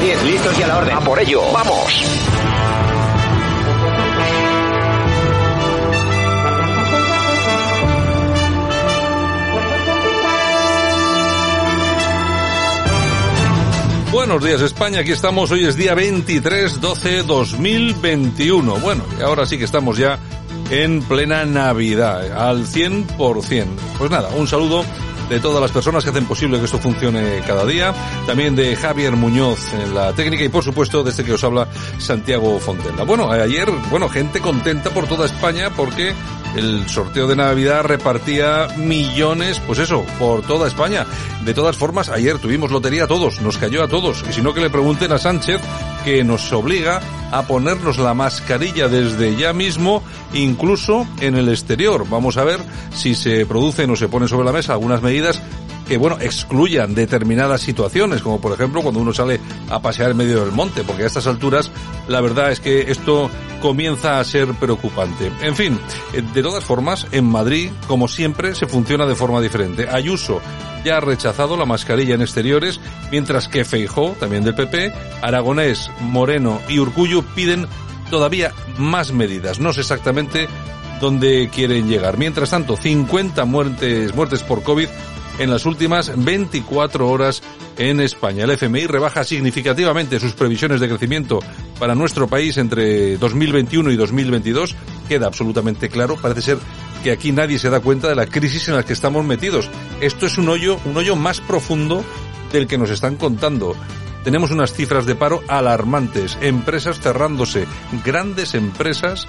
10, listos y a la orden. A por ello. Vamos. Buenos días España, aquí estamos, hoy es día 23, 12, 2021. Bueno, y ahora sí que estamos ya en plena Navidad, al 100%. Pues nada, un saludo de todas las personas que hacen posible que esto funcione cada día, también de Javier Muñoz en la técnica y por supuesto de este que os habla Santiago Fontella. Bueno, ayer, bueno, gente contenta por toda España porque el sorteo de Navidad repartía millones, pues eso, por toda España. De todas formas, ayer tuvimos lotería a todos, nos cayó a todos. Y si no, que le pregunten a Sánchez, que nos obliga a ponernos la mascarilla desde ya mismo, incluso en el exterior. Vamos a ver si se producen o se ponen sobre la mesa algunas medidas que, bueno, excluyan determinadas situaciones, como por ejemplo cuando uno sale a pasear en medio del monte, porque a estas alturas la verdad es que esto comienza a ser preocupante. En fin, eh, de todas formas, en Madrid, como siempre, se funciona de forma diferente. Ayuso ya ha rechazado la mascarilla en exteriores, mientras que Feijó, también del PP, Aragonés, Moreno y Urcullo piden todavía más medidas. No sé exactamente dónde quieren llegar. Mientras tanto, 50 muertes, muertes por COVID en las últimas 24 horas en España. El FMI rebaja significativamente sus previsiones de crecimiento para nuestro país entre 2021 y 2022. Queda absolutamente claro, parece ser que aquí nadie se da cuenta de la crisis en la que estamos metidos. Esto es un hoyo, un hoyo más profundo del que nos están contando. Tenemos unas cifras de paro alarmantes, empresas cerrándose, grandes empresas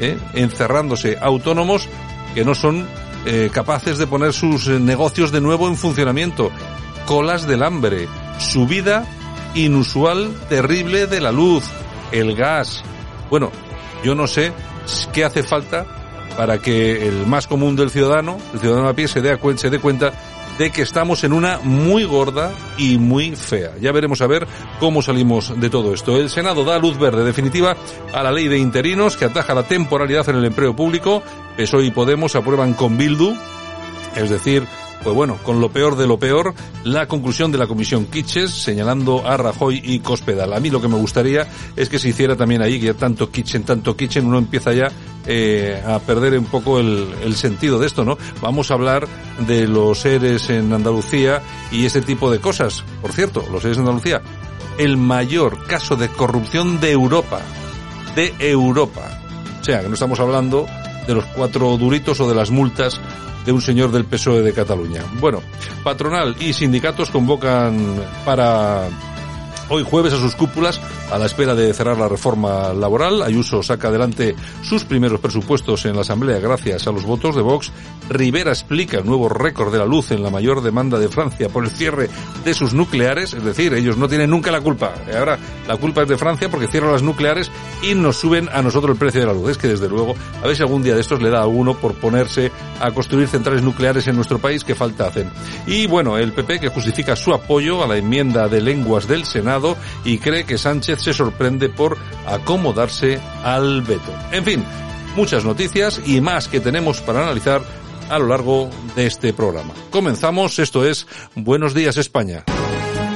¿eh? encerrándose, autónomos que no son eh, capaces de poner sus eh, negocios de nuevo en funcionamiento, colas del hambre, subida inusual, terrible de la luz, el gas. Bueno, yo no sé qué hace falta para que el más común del ciudadano, el ciudadano a pie, se dé, se dé cuenta de que estamos en una muy gorda y muy fea. Ya veremos a ver cómo salimos de todo esto. El Senado da luz verde definitiva a la ley de interinos que ataja la temporalidad en el empleo público. PSOE y Podemos aprueban con Bildu, es decir, pues bueno, con lo peor de lo peor, la conclusión de la comisión Kitches señalando a Rajoy y Cospedal. A mí lo que me gustaría es que se hiciera también ahí, que ya tanto Kitchen, tanto Kitchen, uno empieza ya eh, a perder un poco el, el, sentido de esto, ¿no? Vamos a hablar de los seres en Andalucía y ese tipo de cosas. Por cierto, los seres en Andalucía, el mayor caso de corrupción de Europa. De Europa. O sea, que no estamos hablando de los cuatro duritos o de las multas de un señor del PSOE de Cataluña. Bueno, patronal y sindicatos convocan para hoy jueves a sus cúpulas a la espera de cerrar la reforma laboral. Ayuso saca adelante sus primeros presupuestos en la Asamblea gracias a los votos de Vox. Rivera explica el nuevo récord de la luz en la mayor demanda de Francia por el cierre de sus nucleares. Es decir, ellos no tienen nunca la culpa. Ahora la culpa es de Francia porque cierran las nucleares y nos suben a nosotros el precio de la luz. Es que desde luego, a ver si algún día de estos le da a uno por ponerse a construir centrales nucleares en nuestro país que falta hacen. Y bueno, el PP que justifica su apoyo a la enmienda de lenguas del Senado y cree que Sánchez se sorprende por acomodarse al veto. En fin, muchas noticias y más que tenemos para analizar a lo largo de este programa. Comenzamos, esto es Buenos días España.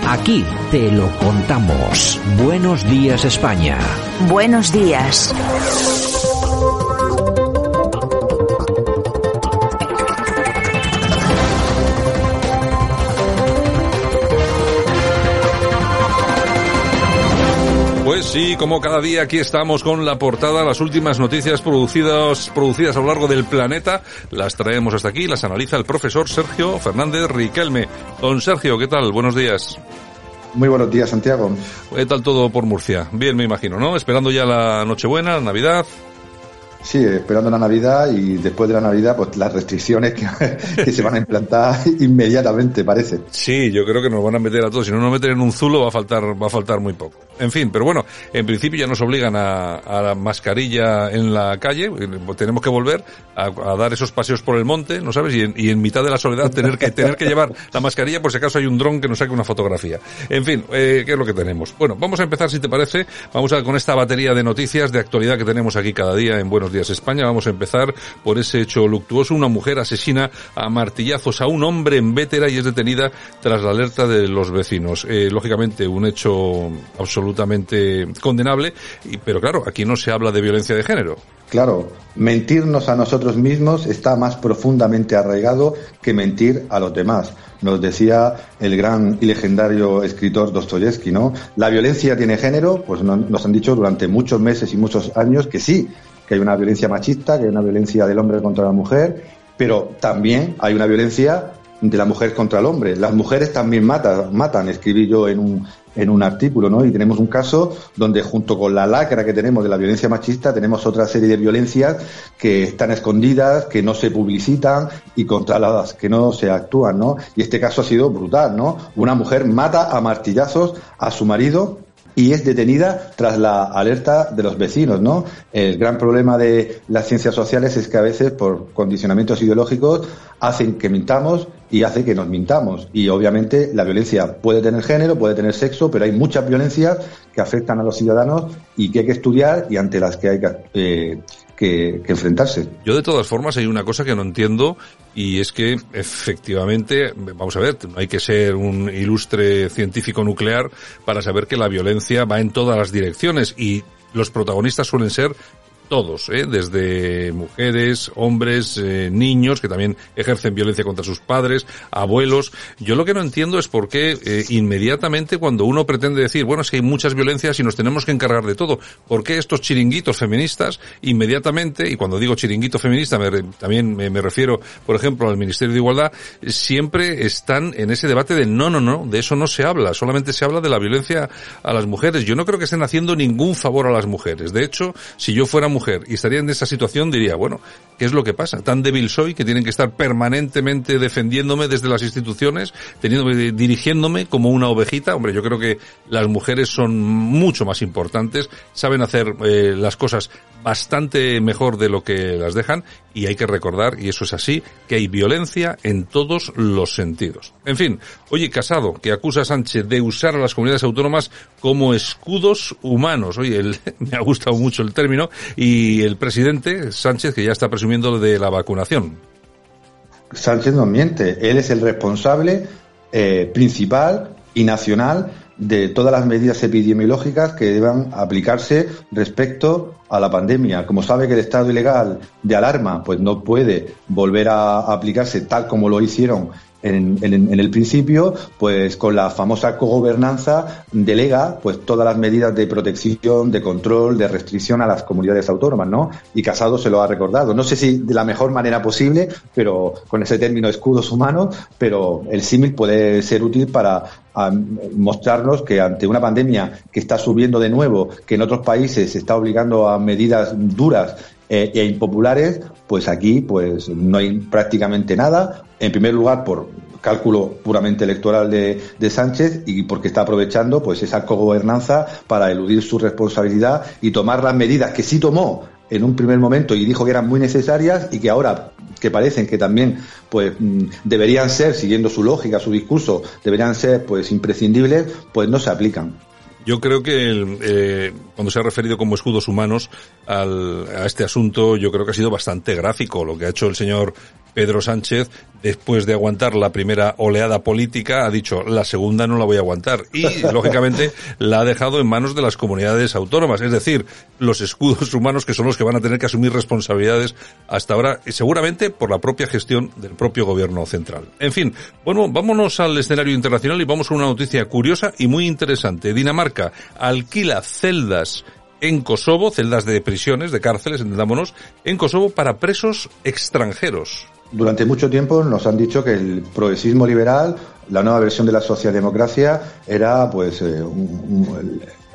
Aquí te lo contamos. Buenos días España. Buenos días. Sí, como cada día aquí estamos con la portada, las últimas noticias producidas, producidas a lo largo del planeta, las traemos hasta aquí, las analiza el profesor Sergio Fernández Riquelme. Don Sergio, ¿qué tal? Buenos días. Muy buenos días, Santiago. ¿Qué tal todo por Murcia? Bien, me imagino, ¿no? Esperando ya la Nochebuena, la Navidad. Sí, esperando la Navidad y después de la Navidad, pues las restricciones que, se van a implantar inmediatamente, parece. Sí, yo creo que nos van a meter a todos. Si no nos meten en un zulo, va a faltar, va a faltar muy poco. En fin, pero bueno, en principio ya nos obligan a, la mascarilla en la calle. Tenemos que volver a, dar esos paseos por el monte, ¿no sabes? Y en, y en, mitad de la soledad tener que tener que llevar la mascarilla por si acaso hay un dron que nos saque una fotografía. En fin, eh, ¿qué es lo que tenemos? Bueno, vamos a empezar, si te parece, vamos a con esta batería de noticias de actualidad que tenemos aquí cada día en Buenos España. Vamos a empezar por ese hecho luctuoso. Una mujer asesina a martillazos a un hombre en Vétera y es detenida tras la alerta de los vecinos. Eh, lógicamente, un hecho absolutamente condenable, pero claro, aquí no se habla de violencia de género. Claro, mentirnos a nosotros mismos está más profundamente arraigado que mentir a los demás. Nos decía el gran y legendario escritor Dostoyevsky, ¿no? La violencia tiene género, pues nos han dicho durante muchos meses y muchos años que sí, que hay una violencia machista, que hay una violencia del hombre contra la mujer, pero también hay una violencia de la mujer contra el hombre. Las mujeres también matan, matan, escribí yo en un, en un artículo, ¿no? Y tenemos un caso donde junto con la lacra que tenemos de la violencia machista, tenemos otra serie de violencias que están escondidas, que no se publicitan y contra las que no se actúan, ¿no? Y este caso ha sido brutal, ¿no? Una mujer mata a martillazos a su marido y es detenida tras la alerta de los vecinos, ¿no? El gran problema de las ciencias sociales es que a veces por condicionamientos ideológicos hacen que mintamos y hace que nos mintamos. Y obviamente la violencia puede tener género, puede tener sexo, pero hay muchas violencias que afectan a los ciudadanos y que hay que estudiar y ante las que hay que, eh, que, enfrentarse. Yo de todas formas hay una cosa que no entiendo y es que efectivamente, vamos a ver, no hay que ser un ilustre científico nuclear para saber que la violencia va en todas las direcciones y los protagonistas suelen ser todos, ¿eh? desde mujeres, hombres, eh, niños que también ejercen violencia contra sus padres, abuelos. Yo lo que no entiendo es por qué eh, inmediatamente cuando uno pretende decir, bueno, es que hay muchas violencias y nos tenemos que encargar de todo, ¿por qué estos chiringuitos feministas inmediatamente, y cuando digo chiringuito feminista también me, me, refiero, por ejemplo, al Ministerio de Igualdad, siempre están en ese debate de no, no, no, de eso no se habla, solamente se habla de la violencia a las mujeres. Yo no creo que estén haciendo ningún favor a las mujeres. De hecho, si yo fuera mujer y estaría en esa situación, diría, bueno, ¿qué es lo que pasa? Tan débil soy que tienen que estar permanentemente defendiéndome desde las instituciones, teniéndome, dirigiéndome como una ovejita. Hombre, yo creo que las mujeres son mucho más importantes, saben hacer eh, las cosas bastante mejor de lo que las dejan y hay que recordar, y eso es así, que hay violencia en todos los sentidos. En fin, oye, Casado, que acusa a Sánchez de usar a las comunidades autónomas como escudos humanos. Oye, me ha gustado mucho el término, el presidente Sánchez, que ya está presumiendo de la vacunación. Sánchez no miente, él es el responsable eh, principal y nacional de todas las medidas epidemiológicas que deban aplicarse respecto a la pandemia. Como sabe que el estado ilegal de alarma pues no puede volver a aplicarse tal como lo hicieron en, el principio, pues con la famosa cogobernanza delega pues todas las medidas de protección, de control, de restricción a las comunidades autónomas, ¿no? Y Casado se lo ha recordado. No sé si de la mejor manera posible, pero con ese término escudos humanos, pero el símil puede ser útil para mostrarnos que ante una pandemia que está subiendo de nuevo, que en otros países se está obligando a medidas duras eh, e impopulares, pues aquí pues no hay prácticamente nada. En primer lugar, por cálculo puramente electoral de, Sánchez y porque está aprovechando pues esa cogobernanza para eludir su responsabilidad y tomar las medidas que sí tomó en un primer momento y dijo que eran muy necesarias y que ahora que parecen que también pues mm, deberían ser siguiendo su lógica su discurso deberían ser pues imprescindibles pues no se aplican yo creo que eh, cuando se ha referido como escudos humanos al, a este asunto, yo creo que ha sido bastante gráfico lo que ha hecho el señor Pedro Sánchez, después de aguantar la primera oleada política, ha dicho, la segunda no la voy a aguantar. Y, lógicamente, la ha dejado en manos de las comunidades autónomas, es decir, los escudos humanos que son los que van a tener que asumir responsabilidades hasta ahora, y seguramente por la propia gestión del propio gobierno central. En fin, bueno, vámonos al escenario internacional y vamos a una noticia curiosa y muy interesante. Dinamarca alquila celdas en Kosovo, celdas de prisiones, de cárceles, entendámonos, en Kosovo para presos extranjeros durante mucho tiempo nos han dicho que el progresismo liberal la nueva versión de la socialdemocracia era pues eh,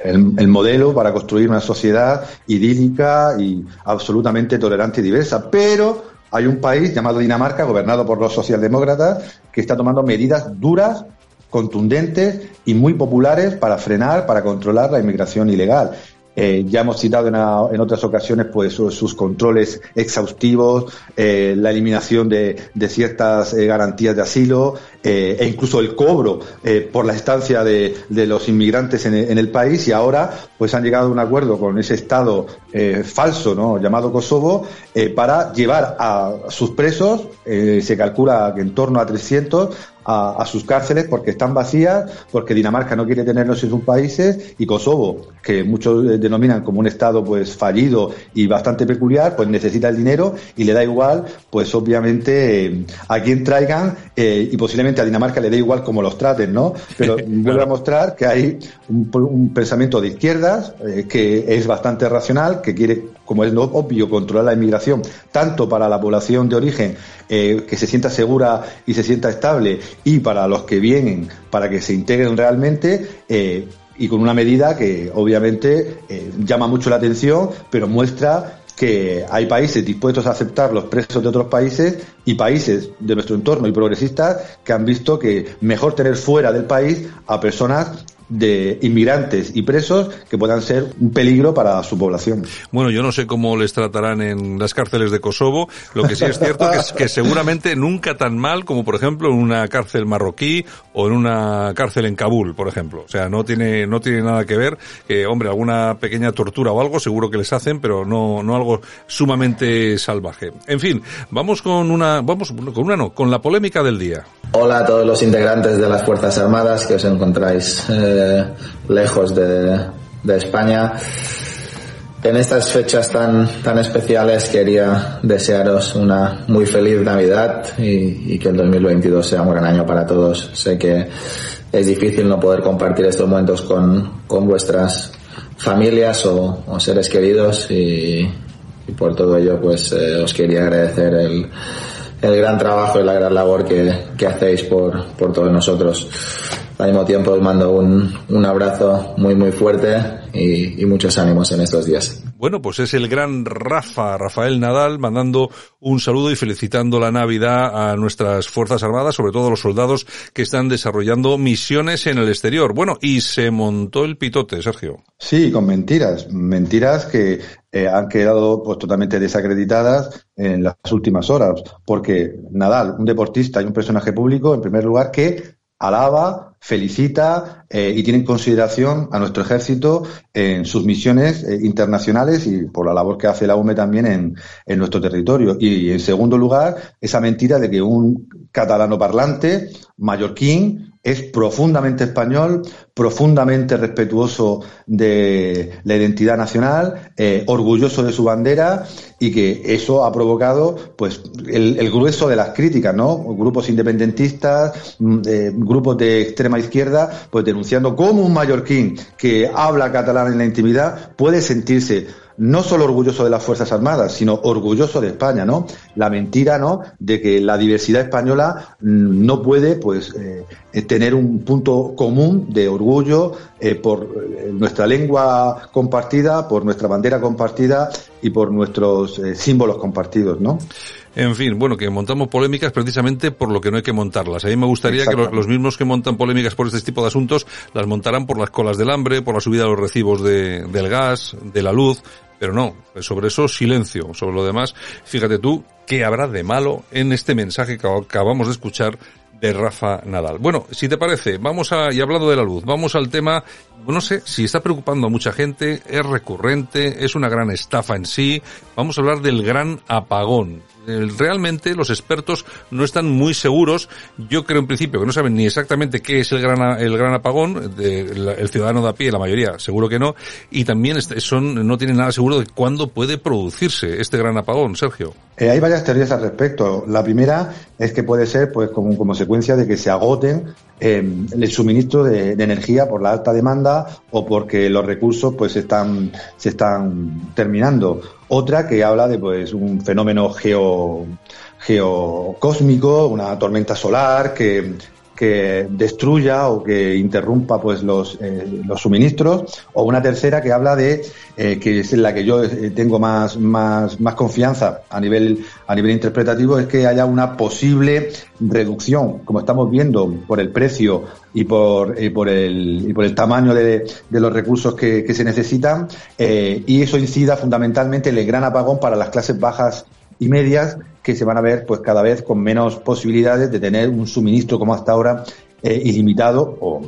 el, modelo para construir una sociedad idílica y absolutamente tolerante y diversa. Pero hay un país llamado Dinamarca, gobernado por los socialdemócratas, que está tomando medidas duras contundentes y muy populares para frenar, para controlar la inmigración ilegal. Eh, ya hemos citado en, otras ocasiones pues sus controles exhaustivos, eh, la eliminación de, ciertas eh, garantías de asilo e incluso el cobro por la estancia de, los inmigrantes en, en, el país y ahora pues han llegado a un acuerdo con ese Estado falso ¿no? llamado Kosovo para llevar a sus presos, se calcula que en torno a 300, a, sus cárceles porque están vacías, porque Dinamarca no quiere tenerlos en sus países y Kosovo, que muchos denominan como un estado pues fallido y bastante peculiar, pues necesita el dinero y le da igual, pues obviamente eh, a quien traigan eh, y posiblemente a Dinamarca le dé igual como los traten, ¿no? Pero vuelve a mostrar que hay un, pensamiento de izquierdas eh, que es bastante racional, que quiere, como es obvio, controlar la inmigración tanto para la población de origen que se sienta segura y se sienta estable y para los que vienen para que se integren realmente eh, y con una medida que obviamente eh, llama mucho la atención, pero muestra que hay países dispuestos a aceptar los presos de otros países y países de nuestro entorno y progresistas que han visto que mejor tener fuera del país a personas de inmigrantes y presos que puedan ser un peligro para su población. Bueno, yo no sé cómo les tratarán en las cárceles de Kosovo. Lo que sí es cierto es que seguramente nunca tan mal como, por ejemplo, en una cárcel marroquí o en una cárcel en Kabul, por ejemplo. O sea, no tiene, no tiene nada que ver. que hombre, alguna pequeña tortura o algo seguro que les hacen, pero no, no algo sumamente salvaje. En fin, vamos con una, vamos con una no, con la polémica del día. Hola a todos los integrantes de las Fuerzas Armadas que os encontráis eh, lejos de, España. En estas fechas tan, tan especiales quería desearos una muy feliz Navidad y, que el 2022 sea un gran año para todos. Sé que es difícil no poder compartir estos momentos con, vuestras familias o, seres queridos y, por todo ello pues eh, os quería agradecer el, el gran trabajo y la gran labor que, que hacéis por, por todos nosotros. Al mismo tiempo os mando un, un abrazo muy muy fuerte y, y, muchos ánimos en estos días. Bueno, pues es el gran Rafa, Rafael Nadal, mandando un saludo y felicitando la Navidad a nuestras Fuerzas Armadas, sobre todo a los soldados que están desarrollando misiones en el exterior. Bueno, y se montó el pitote, Sergio. Sí, con mentiras, mentiras que eh, han quedado pues totalmente desacreditadas en las últimas horas, porque Nadal, un deportista y un personaje público, en primer lugar, que alaba, felicita eh, y tiene en consideración a nuestro ejército en sus misiones eh, internacionales y por la labor que hace la UME también en, en, nuestro territorio. Y en segundo lugar, esa mentira de que un catalano parlante, mallorquín, es profundamente español, profundamente respetuoso de la identidad nacional, eh, orgulloso de su bandera y que eso ha provocado pues el, grueso de las críticas, ¿no? Grupos independentistas, mm, grupos de extrema izquierda, pues denunciando cómo un mallorquín que habla catalán en la intimidad puede sentirse no solo orgulloso de las Fuerzas Armadas, sino orgulloso de España, ¿no? La mentira, ¿no? De que la diversidad española mm, no puede, pues, eh, eh, tener un punto común de orgullo eh, por nuestra lengua compartida, por nuestra bandera compartida y por nuestros símbolos compartidos, ¿no? En fin, bueno, que montamos polémicas precisamente por lo que no hay que montarlas. A mí me gustaría que los, mismos que montan polémicas por este tipo de asuntos las montaran por las colas del hambre, por la subida de los recibos de, del gas, de la luz, pero no, sobre eso silencio. Sobre lo demás, fíjate tú, ¿qué habrá de malo en este mensaje que acabamos de escuchar de Rafa Nadal. Bueno, si te parece, vamos a, y hablando de la luz, vamos al tema, no sé si está preocupando a mucha gente, es recurrente, es una gran estafa en sí. Vamos a hablar del gran apagón realmente los expertos no están muy seguros. Yo creo en principio que no saben ni exactamente qué es el gran, el gran apagón, el ciudadano de a pie, la mayoría, seguro que no, y también son, no tienen nada seguro de cuándo puede producirse este gran apagón, Sergio. Eh, hay varias teorías al respecto. La primera es que puede ser pues como consecuencia de que se agoten eh, el suministro de, energía por la alta demanda o porque los recursos pues están se están terminando otra que habla de pues un fenómeno geo geocósmico una tormenta solar que que destruya o que interrumpa pues los, eh, los suministros, o una tercera que habla de, eh, que es en la que yo eh, tengo más, más, más confianza a nivel, a nivel interpretativo, es que haya una posible reducción, como estamos viendo, por el precio y por, y por, el, y por el tamaño de, de los recursos que, que se necesitan, y eso incida fundamentalmente en el gran apagón para las clases bajas y medias que se van a ver pues cada vez con menos posibilidades de tener un suministro como hasta ahora eh, ilimitado o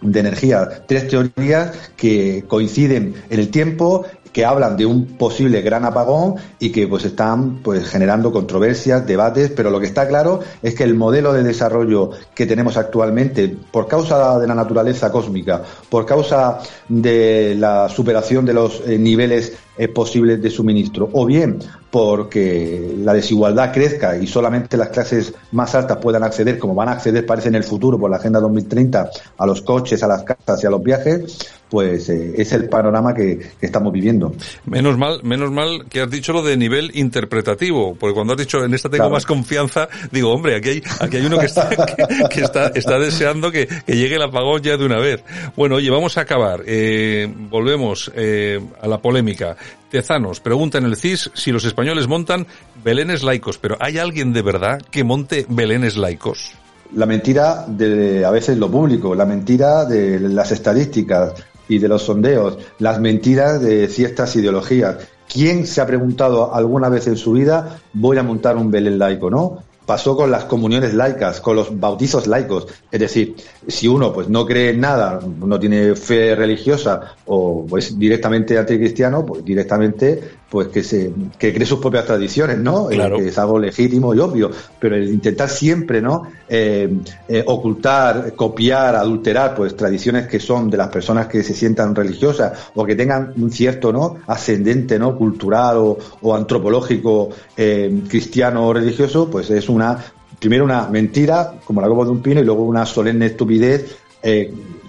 de energía. Tres teorías que coinciden en el tiempo que hablan de un posible gran apagón y que pues están pues generando controversias, debates, pero lo que está claro es que el modelo de desarrollo que tenemos actualmente, por causa de la naturaleza cósmica, por causa de la superación de los eh, niveles eh, posibles de suministro, o bien porque la desigualdad crezca y solamente las clases más altas puedan acceder, como van a acceder, parece en el futuro, por la Agenda 2030, a los coches, a las casas y a los viajes, pues eh, es el panorama que, estamos viviendo. Menos mal, menos mal que has dicho lo de nivel interpretativo, porque cuando has dicho en esta tengo más confianza, digo, hombre, aquí hay, aquí hay uno que está, que, está, está deseando que, llegue el apagón ya de una vez. Bueno, oye, vamos a acabar. Eh, volvemos eh, a la polémica. Tezanos pregunta en el CIS si los españoles montan belenes laicos, pero ¿hay alguien de verdad que monte belenes laicos? La mentira de a veces lo público, la mentira de las estadísticas y de los sondeos, las mentiras de ciertas ideologías. ¿Quién se ha preguntado alguna vez en su vida voy a montar un Belén laico, no? pasó con las comuniones laicas, con los bautizos laicos. Es decir, si uno pues no cree en nada, no tiene fe religiosa o pues directamente anticristiano, pues directamente pues que se que cree sus propias tradiciones, ¿no? Eh, que es algo legítimo y obvio, pero el intentar siempre, ¿no? Eh, eh, ocultar, copiar, adulterar, pues tradiciones que son de las personas que se sientan religiosas o que tengan un cierto, ¿no? Ascendente, ¿no? Cultural o, o antropológico cristiano o religioso, pues es una primero una mentira como la copa de un pino y luego una solemne estupidez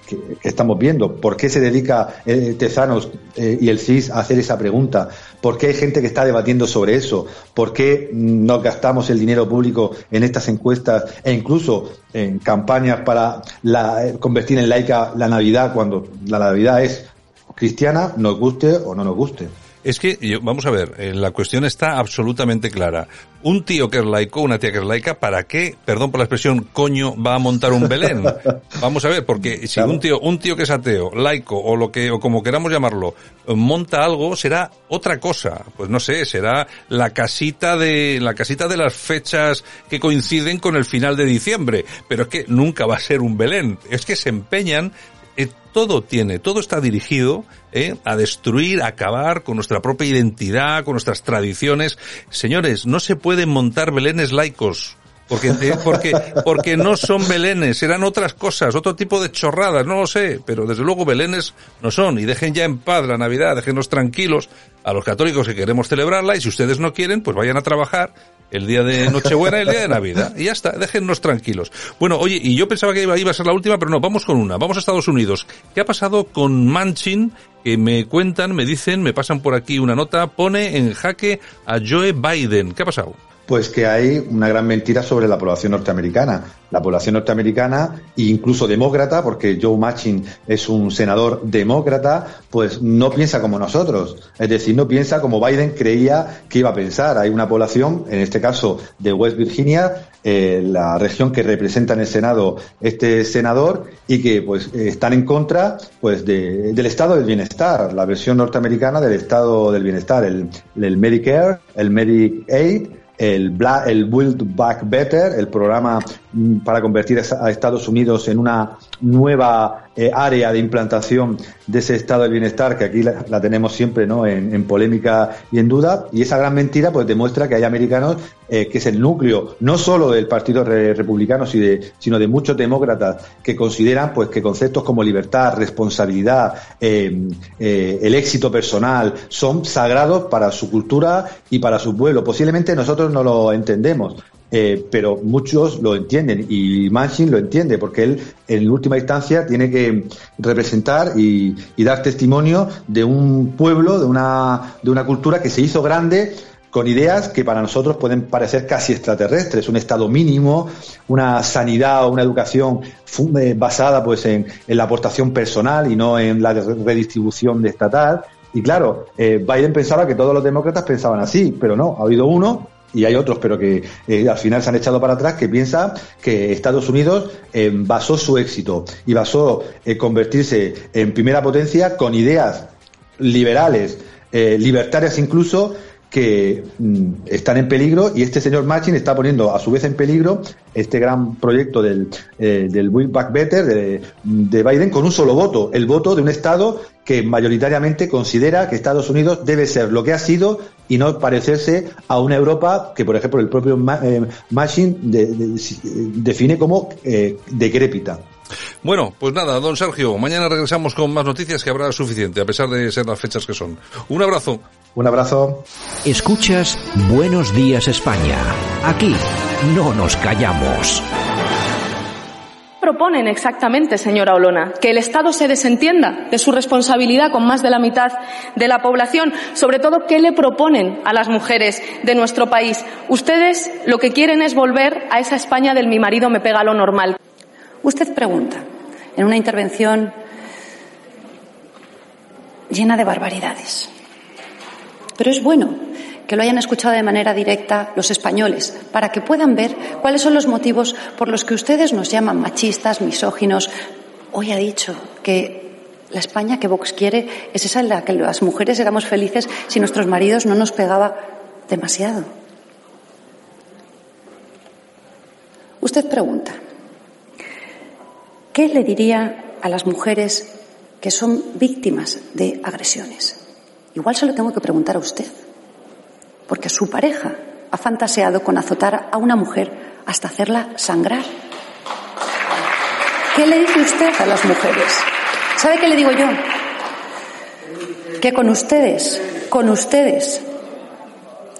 que, estamos viendo. ¿Por qué se dedica eh, Tezanos eh, y el CIS a hacer esa pregunta? ¿Por qué hay gente que está debatiendo sobre eso? ¿Por qué no gastamos el dinero público en estas encuestas e incluso en campañas para eh, convertir en laica la Navidad cuando la Navidad es cristiana, nos guste o no nos guste? Es que, vamos a ver, eh, la cuestión está absolutamente clara. Un tío que es laico, una tía que es laica, ¿para qué, perdón por la expresión, coño, va a montar un Belén? Vamos a ver, porque si un tío, un tío que es ateo, laico, o lo que, o como queramos llamarlo, monta algo, será otra cosa. Pues no sé, será la casita de, la casita de las fechas que coinciden con el final de diciembre. Pero es que nunca va a ser un Belén. Es que se empeñan eh, todo tiene, todo está dirigido eh, a destruir, a acabar con nuestra propia identidad, con nuestras tradiciones. Señores, no se pueden montar belenes laicos. Porque, eh, porque, porque no son belenes, serán otras cosas, otro tipo de chorradas, no lo sé, pero desde luego belenes no son. Y dejen ya en paz la Navidad, déjenos tranquilos a los católicos que queremos celebrarla y si ustedes no quieren, pues vayan a trabajar el día de Nochebuena y el día de Navidad. Y ya está, déjennos tranquilos. Bueno, oye, y yo pensaba que iba, iba a ser la última, pero no, vamos con una. Vamos a Estados Unidos. ¿Qué ha pasado con Manchin? Que me cuentan, me dicen, me pasan por aquí una nota, pone en jaque a Joe Biden. ¿Qué ha pasado? Pues que hay una gran mentira sobre la población norteamericana. La población norteamericana, e incluso demócrata, porque Joe Manchin es un senador demócrata, pues no piensa como nosotros. Es decir, no piensa como Biden creía que iba a pensar. Hay una población, en este caso de West Virginia, eh, la región que representa en el Senado este senador, y que pues están en contra pues del estado del bienestar, la versión norteamericana del estado del bienestar, el, el Medicare, el Medicaid, el, el Build Back Better, el programa para convertir a Estados Unidos en una nueva eh, área de implantación de ese estado del bienestar que aquí la, tenemos siempre ¿no? En, polémica y en duda y esa gran mentira pues demuestra que hay americanos eh, que es el núcleo no solo del partido republicano sino de muchos demócratas que consideran pues que conceptos como libertad responsabilidad eh, el éxito personal son sagrados para su cultura y para su pueblo posiblemente nosotros no lo entendemos eh, pero muchos lo entienden y Manchin lo entiende porque él en última instancia tiene que representar y, dar testimonio de un pueblo, de una, de una cultura que se hizo grande con ideas que para nosotros pueden parecer casi extraterrestres, un estado mínimo, una sanidad o una educación eh, basada pues en, la aportación personal y no en la redistribución estatal. Y claro, eh, Biden pensaba que todos los demócratas pensaban así, pero no, ha habido uno y hay otros, pero que eh, al final se han echado para atrás, que piensa que Estados Unidos basó su éxito y basó convertirse en primera potencia con ideas liberales, libertarias incluso, que mm, están en peligro y este señor Machin está poniendo a su vez en peligro este gran proyecto del, eh, Build Back Better de, de, Biden con un solo voto, el voto de un Estado que mayoritariamente considera que Estados Unidos debe ser lo que ha sido y no parecerse a una Europa que, por ejemplo, el propio eh, Machin define como eh, decrépita. Bueno, pues nada, don Sergio, mañana regresamos con más noticias que habrá suficiente, a pesar de ser las fechas que son. Un abrazo. Un abrazo. Escuchas Buenos Días España. Aquí no nos callamos proponen exactamente, señora Olona? ¿Que el Estado se desentienda de su responsabilidad con más de la mitad de la población? Sobre todo, ¿qué le proponen a las mujeres de nuestro país? Ustedes lo que quieren es volver a esa España del mi marido me pega lo normal. Usted pregunta, en una intervención llena de barbaridades. Pero es bueno que lo hayan escuchado de manera directa los españoles, para que puedan ver cuáles son los motivos por los que ustedes nos llaman machistas, misóginos. Hoy ha dicho que la España que Vox quiere es esa en la que las mujeres éramos felices si nuestros maridos no nos pegaba demasiado. Usted pregunta, ¿Qué le diría a las mujeres que son víctimas de agresiones? Igual se lo tengo que preguntar a usted, porque su pareja ha fantaseado con azotar a una mujer hasta hacerla sangrar. ¿Qué le dice usted a las mujeres? ¿Sabe qué le digo yo? Que con ustedes, con ustedes,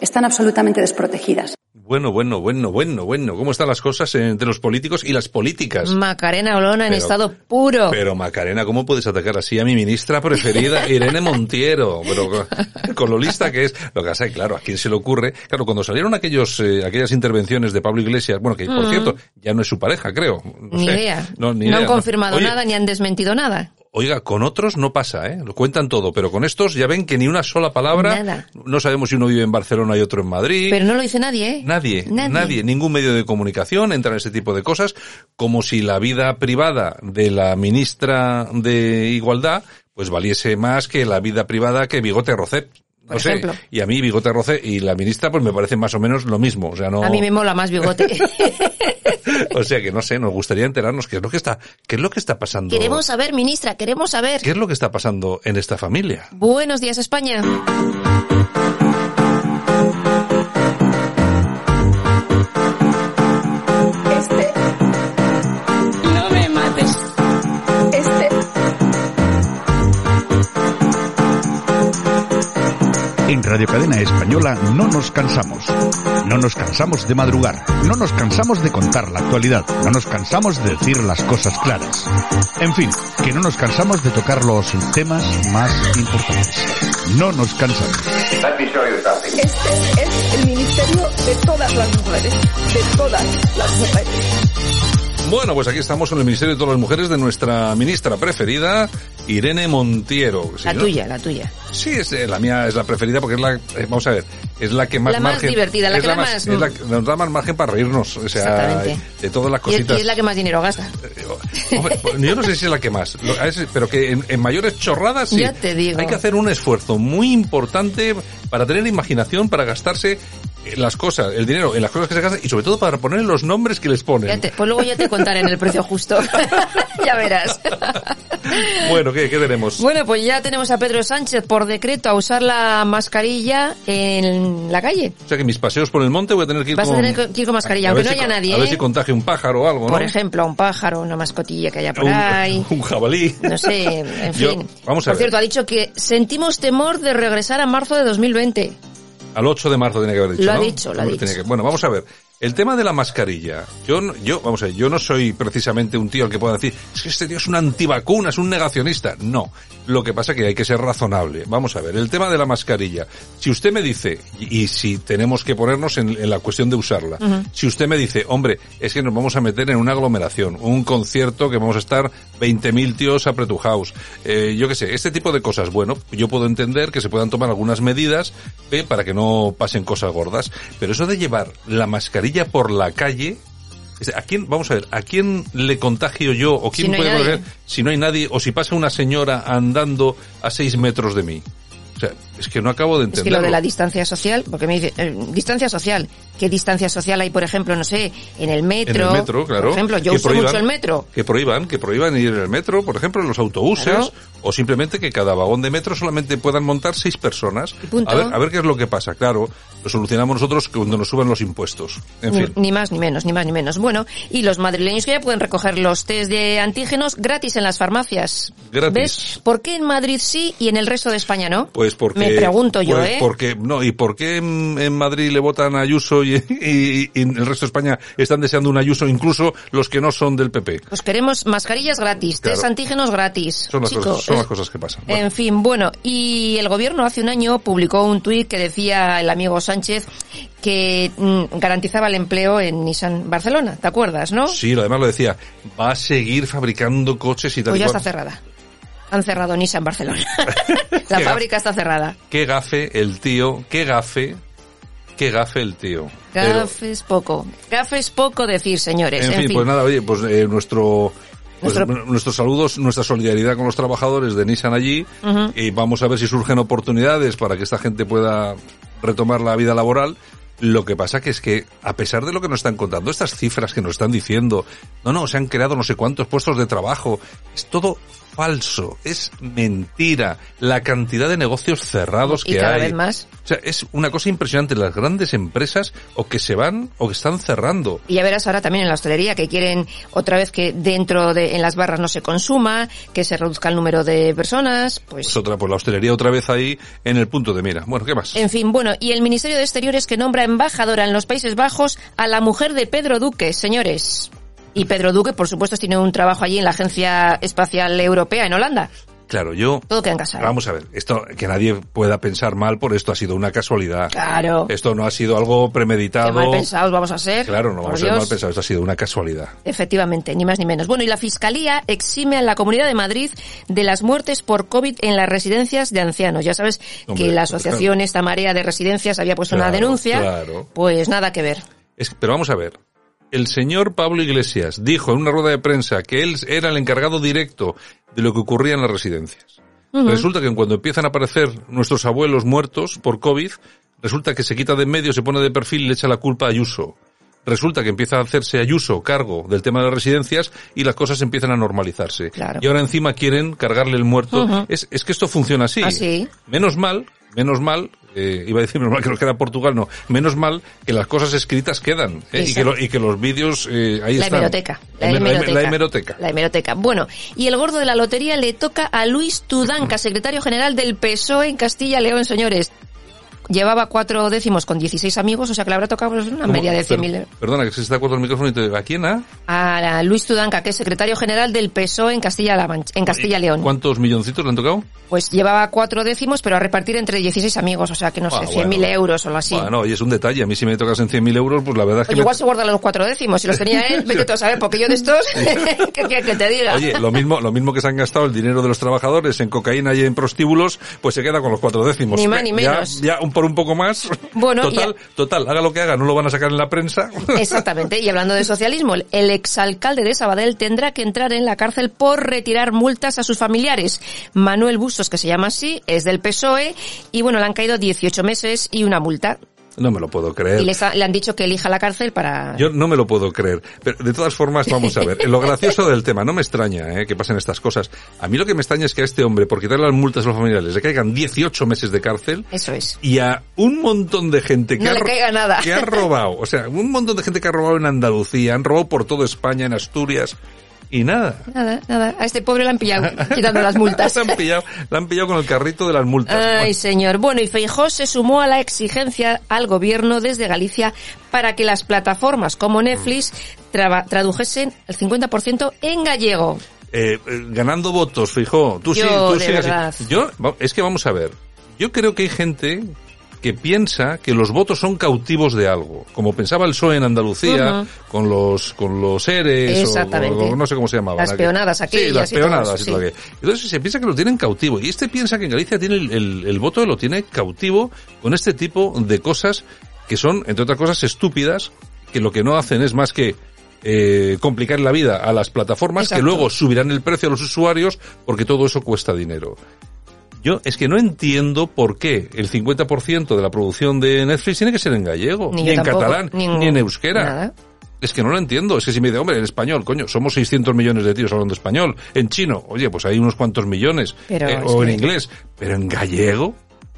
están absolutamente desprotegidas. Bueno, bueno, bueno, bueno, bueno. ¿Cómo están las cosas entre los políticos y las políticas? Macarena Olona en estado puro. Pero Macarena, ¿cómo puedes atacar así a mi ministra preferida, Irene Montiero? Pero con lo lista que es. Lo que pasa es claro, ¿a quién se le ocurre? Claro, cuando salieron aquellos, eh, aquellas intervenciones de Pablo Iglesias, bueno, que por mm. cierto, ya no es su pareja, creo. ni idea. No, han confirmado nada ni han desmentido nada. Oiga, con otros no pasa, ¿eh? Lo cuentan todo, pero con estos ya ven que ni una sola palabra. Nada. No sabemos si uno vive en Barcelona y otro en Madrid. Pero no lo dice nadie, ¿eh? Nadie, nadie, ningún medio de comunicación entra en ese tipo de cosas, como si la vida privada de la ministra de Igualdad pues valiese más que la vida privada que Bigote Rocet. No sé, y a mí Bigote Roce y la ministra pues me parece más o menos lo mismo, o sea, no... A mí me mola más Bigote. o sea que no sé, nos gustaría enterarnos qué es lo que está, qué es lo que está pasando. Queremos saber, ministra, queremos saber. ¿Qué es lo que está pasando en esta familia? Buenos días, España. En Radio Cadena Española no nos cansamos. No nos cansamos de madrugar. No nos cansamos de contar la actualidad. No nos cansamos de decir las cosas claras. En fin, que no nos cansamos de tocar los temas más importantes. No nos cansamos. Este es el ministerio de todas las mujeres. De todas las mujeres. Bueno, pues aquí estamos con el Ministerio de todas las mujeres de nuestra ministra preferida, Irene Montiero. la tuya, la tuya. Sí, es, eh, la mía es la preferida porque es la, eh, vamos a ver, es la que más la más divertida, la que más, es la que nos da más margen para reírnos, o sea, de todas las cositas. Y es la que más dinero gasta. Eh, pues, yo no sé si es la que más, pero que en, mayores chorradas sí. Ya te digo. Hay que hacer un esfuerzo muy importante para tener imaginación para gastarse las cosas, el dinero en las cosas que se gastan y sobre todo para poner los nombres que les ponen. pues luego ya te contaré en el precio justo. ya verás. bueno, ¿qué, ¿qué tenemos? Bueno, pues ya tenemos a Pedro Sánchez por decreto a usar la mascarilla en la calle. O sea que mis paseos por el monte voy a tener que ir Vas con... a tener que ir con mascarilla, aunque no haya nadie. A ver ¿eh? si contagia un pájaro o algo, ¿no? Por ejemplo, un pájaro, una mascotilla que haya por ahí. Un jabalí. No sé, en fin. vamos a por cierto, ha dicho que sentimos temor de regresar a marzo de 2020. Al 8 de marzo tiene que haber dicho, Lo ha dicho, lo ha dicho. bueno, vamos a ver. El tema de la mascarilla. Yo, yo, vamos a ver, yo no soy precisamente un tío al que pueda decir, es que este tío es un antivacuna, es un negacionista. No. Lo que pasa que hay que ser razonable. Vamos a ver, el tema de la mascarilla. Si usted me dice, y, si tenemos que ponernos en, la cuestión de usarla, si usted me dice, hombre, es que nos vamos a meter en una aglomeración, un concierto que vamos a estar 20.000 tíos apretujados, eh, yo qué sé, este tipo de cosas, bueno, yo puedo entender que se puedan tomar algunas medidas eh, para que no pasen cosas gordas, pero eso de llevar la mascarilla por la calle, ¿A quién, vamos a ver, ¿a quién le contagio yo o quién puede coger si no hay nadie o si pasa una señora andando a seis metros de mí? O sea, es que no acabo de entender. Es que lo de la distancia social, porque me dice, eh, distancia social, ¿qué distancia social hay, por ejemplo, no sé, en el metro? En el metro, claro. Por ejemplo, yo uso mucho el metro. Que prohíban, que prohíban ir en el metro, por ejemplo, en los autobuses, o simplemente que cada vagón de metro solamente puedan montar seis personas. A ver, a ver qué es lo que pasa. Claro, lo solucionamos nosotros cuando nos suban los impuestos. En fin. Ni más ni menos, ni más ni menos. Bueno, y los madrileños que ya pueden recoger los test de antígenos gratis en las farmacias. Gratis. ¿Ves? ¿Por qué en Madrid sí y en el resto de España no? Pues porque... Me pregunto yo, pues ¿eh? Porque, no, ¿y por qué en, Madrid le votan a Ayuso y, en el resto de España están deseando un Ayuso, incluso los que no son del PP? Pues queremos mascarillas gratis, test antígenos gratis. Son las, cosas, son las cosas que pasan. En fin, bueno, y el gobierno hace un año publicó un tuit que decía el amigo Sánchez que mm, garantizaba el empleo en Nissan Barcelona, ¿te acuerdas, no? Sí, además lo decía, va a seguir fabricando coches y tal. Pues ya está cerrada. Han cerrado Nissan Barcelona. La fábrica está cerrada. Qué gafe el tío, qué gafe, qué gafe el tío. Gafe es poco. Gafe es poco decir, señores. En, fin, pues nada, oye, pues eh, nuestro pues nuestros saludos, nuestra solidaridad con los trabajadores de Nissan allí y vamos a ver si surgen oportunidades para que esta gente pueda retomar la vida laboral. Lo que pasa que es que, a pesar de lo que nos están contando, estas cifras que nos están diciendo, no, no, se han creado no sé cuántos puestos de trabajo, es todo falso, es mentira. La cantidad de negocios cerrados y que cada hay. Vez más. O sea, es una cosa impresionante. Las grandes empresas o que se van o que están cerrando. Y ya verás ahora también en la hostelería que quieren otra vez que dentro de en las barras no se consuma, que se reduzca el número de personas, pues. pues otra, pues la hostelería otra vez ahí en el punto de mira. Bueno, ¿qué más? En fin, bueno, y el Ministerio de Exteriores que nombra embajadora en los Países Bajos a la mujer de Pedro Duque, señores. Y Pedro Duque, por supuesto, tiene un trabajo allí en la Agencia Espacial Europea en Holanda. Claro, yo... Todo queda en casa. Vamos a ver, esto, que nadie pueda pensar mal por esto ha sido una casualidad. Claro. Esto no ha sido algo premeditado. Qué mal pensados vamos a ser. Claro, no vamos a ser mal pensados, esto ha sido una casualidad. Efectivamente, ni más ni menos. Bueno, y la Fiscalía exime a la Comunidad de Madrid de las muertes por COVID en las residencias de ancianos. Ya sabes que la asociación, esta marea de residencias, había puesto una denuncia. Claro. Pues nada que ver. Es, pero vamos a ver, el señor Pablo Iglesias dijo en una rueda de prensa que él era el encargado directo de lo que ocurría en las residencias. Resulta que cuando empiezan a aparecer nuestros abuelos muertos por COVID, resulta que se quita de en medio, se pone de perfil y le echa la culpa a Ayuso. Resulta que empieza a hacerse Ayuso cargo del tema de las residencias y las cosas empiezan a normalizarse. Y ahora encima quieren cargarle el muerto. es, es, que esto funciona así. así. Menos mal menos mal, eh, iba a decir menos mal que nos queda Portugal, no, menos mal que las cosas escritas quedan eh, y, que y, que los vídeos eh, ahí la están. Hemeroteca, la, hemeroteca. La, hemeroteca. La hemeroteca. Bueno, y el gordo de la lotería le toca a Luis Tudanca, secretario general del PSOE en Castilla-León, señores llevaba cuatro décimos con 16 amigos, o sea que le habrá tocado pues, una media de 100.000 euros. Perdona, que se está acuerdo el micrófono y te ¿a quién? A? a Luis Tudanca, que es secretario general del PSOE en Castilla, en Castilla León. ¿Cuántos milloncitos le han tocado? Pues llevaba cuatro décimos, pero a repartir entre 16 amigos, o sea que no sé, 100.000 ah, euros o algo así. Bueno, y es un detalle, a mí si me tocas en 100.000 euros, pues la verdad es que... igual se guardan los cuatro décimos, si los tenía él, vete tú a saber, porque yo de estos, ¿qué que te diga? Oye, lo mismo, lo mismo que se han gastado el dinero de los trabajadores en cocaína y en prostíbulos, pues se queda con los cuatro décimos. Ni más ni menos. Ya, un, por un poco más, bueno, total, total, haga lo que haga, no lo van a sacar en la prensa. Exactamente, y hablando de socialismo, el exalcalde de Sabadell tendrá que entrar en la cárcel por retirar multas a sus familiares. Manuel Bustos, que se llama así, es del PSOE, y bueno, le han caído 18 meses y una multa. No me lo puedo creer. Y le han dicho que elija la cárcel para... Yo no me lo puedo creer. Pero de todas formas, vamos a ver. Lo gracioso del tema, no me extraña ¿eh? que pasen estas cosas. A mí lo que me extraña es que a este hombre, por quitarle las multas a los familiares, le caigan 18 meses de cárcel. Eso es. Y a un montón de gente que, no ha, le caiga nada. que ha robado. O sea, un montón de gente que ha robado en Andalucía, han robado por toda España, en Asturias. Y nada. Nada, nada. A este pobre le han pillado quitando las multas. le, han pillado, le han pillado con el carrito de las multas. Ay, señor. Bueno, y Feijó se sumó a la exigencia al gobierno desde Galicia para que las plataformas como Netflix tradujesen el 50% en gallego. eh, eh, ganando votos, fijo. Tú Yo, sí, tú de así. verdad. Yo, es que vamos a ver. Yo creo que hay gente que piensa que los votos son cautivos de algo, como pensaba el PSOE en Andalucía, con los con los ERES, o- o no sé cómo se llamaban. Las peonadas Sí, aquellas las peonadas. eso, sí. Entonces se piensa que lo tienen cautivo, y este piensa que en Galicia tiene el, el- el voto lo tiene cautivo con este tipo de cosas que son, entre otras cosas, estúpidas, que lo que no hacen es más que eh, complicar la vida a las plataformas que luego subirán el precio a los usuarios porque todo eso cuesta dinero. Yo es que no entiendo por qué el 50% de la producción de Netflix tiene que ser en gallego, Ni en tampoco, catalán, ni ni, en- euskera. nada. Es que no lo entiendo. Es que si me dice, hombre, en español, coño, somos 600 millones de tíos hablando español. En chino, oye, pues hay unos cuantos millones. Pero Eh, o en inglés. Pero en gallego,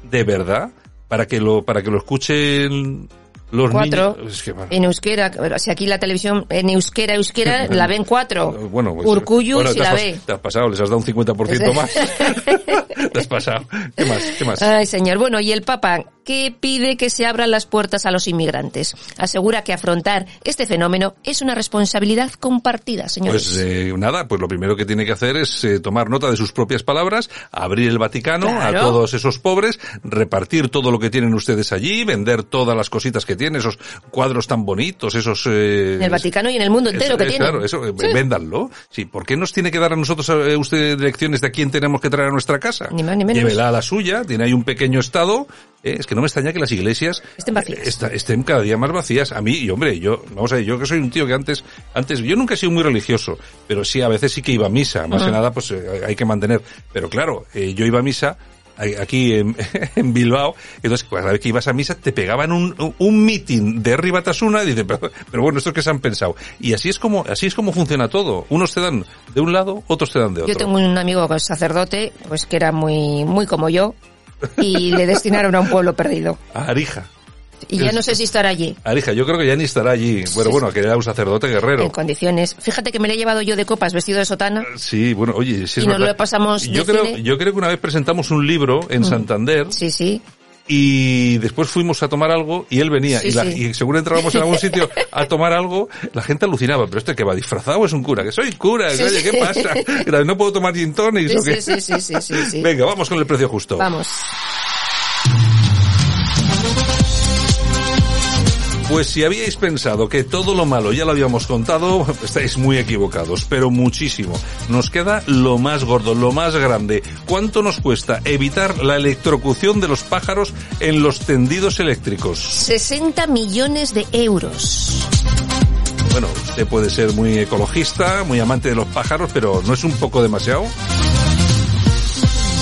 ¿de verdad? Para que lo, para que lo escuchen los Cuatro. niños. Es que, bueno, En euskera, si aquí la televisión en euskera, euskera, la ven cuatro. bueno, pues, bueno, si has la ve. Te has pasado, les has dado un 50% más. te has pasado. ¿Qué más? ¿Qué más? Ay, señor. Bueno, y el Papa, que pide que se abran las puertas a los inmigrantes. Asegura que afrontar este fenómeno es una responsabilidad compartida, señores. Pues eh, nada, pues lo primero que tiene que hacer es eh, tomar nota de sus propias palabras, abrir el Vaticano Claro. a todos esos pobres, repartir todo lo que tienen ustedes allí, vender todas las cositas que tienen, esos cuadros tan bonitos, esos... eh, en el Vaticano y en el mundo entero eso que es, tienen. Claro, eso, eh, Sí. véndanlo. Sí, ¿por qué nos tiene que dar a nosotros eh, usted direcciones de a quién tenemos que traer a nuestra casa? Ni más ni menos. Llévela a la suya, tiene ahí un pequeño estado. eh, es que no me extraña que las iglesias Estén vacías. eh, estén cada día más vacías. A mí, y hombre, yo, vamos a ver, yo que soy un tío que antes, antes, yo nunca he sido muy religioso, pero sí, a veces sí que iba a misa. Más que nada, pues eh, hay que mantener. Pero claro, eh, yo iba a misa aquí en, en Bilbao, entonces cada vez que ibas a misa te pegaban un, un, meeting de Ribatasuna y dices, pero, pero bueno, esto es que se han pensado. Y así es como, así es como funciona todo. Unos te dan de un lado, otros te dan de otro. Yo tengo un amigo que es sacerdote, pues que era muy, muy como yo, y le destinaron a un pueblo perdido. A Arija. Y ya no sé si estará allí. Arija, yo creo que ya ni estará allí. Bueno, bueno, que era un sacerdote guerrero. En condiciones. Fíjate que me le he llevado yo de copas vestido de sotana. Sí, bueno, oye, sí es Y nos lo pasamos Yo creo, cine. yo creo que una vez presentamos un libro en Santander. Sí, sí. Y después fuimos a tomar algo y él venía. Sí, y, la- sí. y según entrábamos en algún sitio a tomar algo, la gente alucinaba. Pero este que va disfrazado es un cura. Que soy cura. Sí, oye, ¿qué pasa? No puedo tomar gin tonics, ¿o qué? sí, sí, sí, sí, sí. Venga, vamos con el precio justo. Vamos. Pues si habíais pensado que todo lo malo ya lo habíamos contado, estáis muy equivocados, pero muchísimo. Nos queda lo más gordo, lo más grande. ¿Cuánto nos cuesta evitar la electrocución de los pájaros en los tendidos eléctricos? 60 millones de euros. Bueno, usted puede ser muy ecologista, muy amante de los pájaros, pero ¿no es un poco demasiado?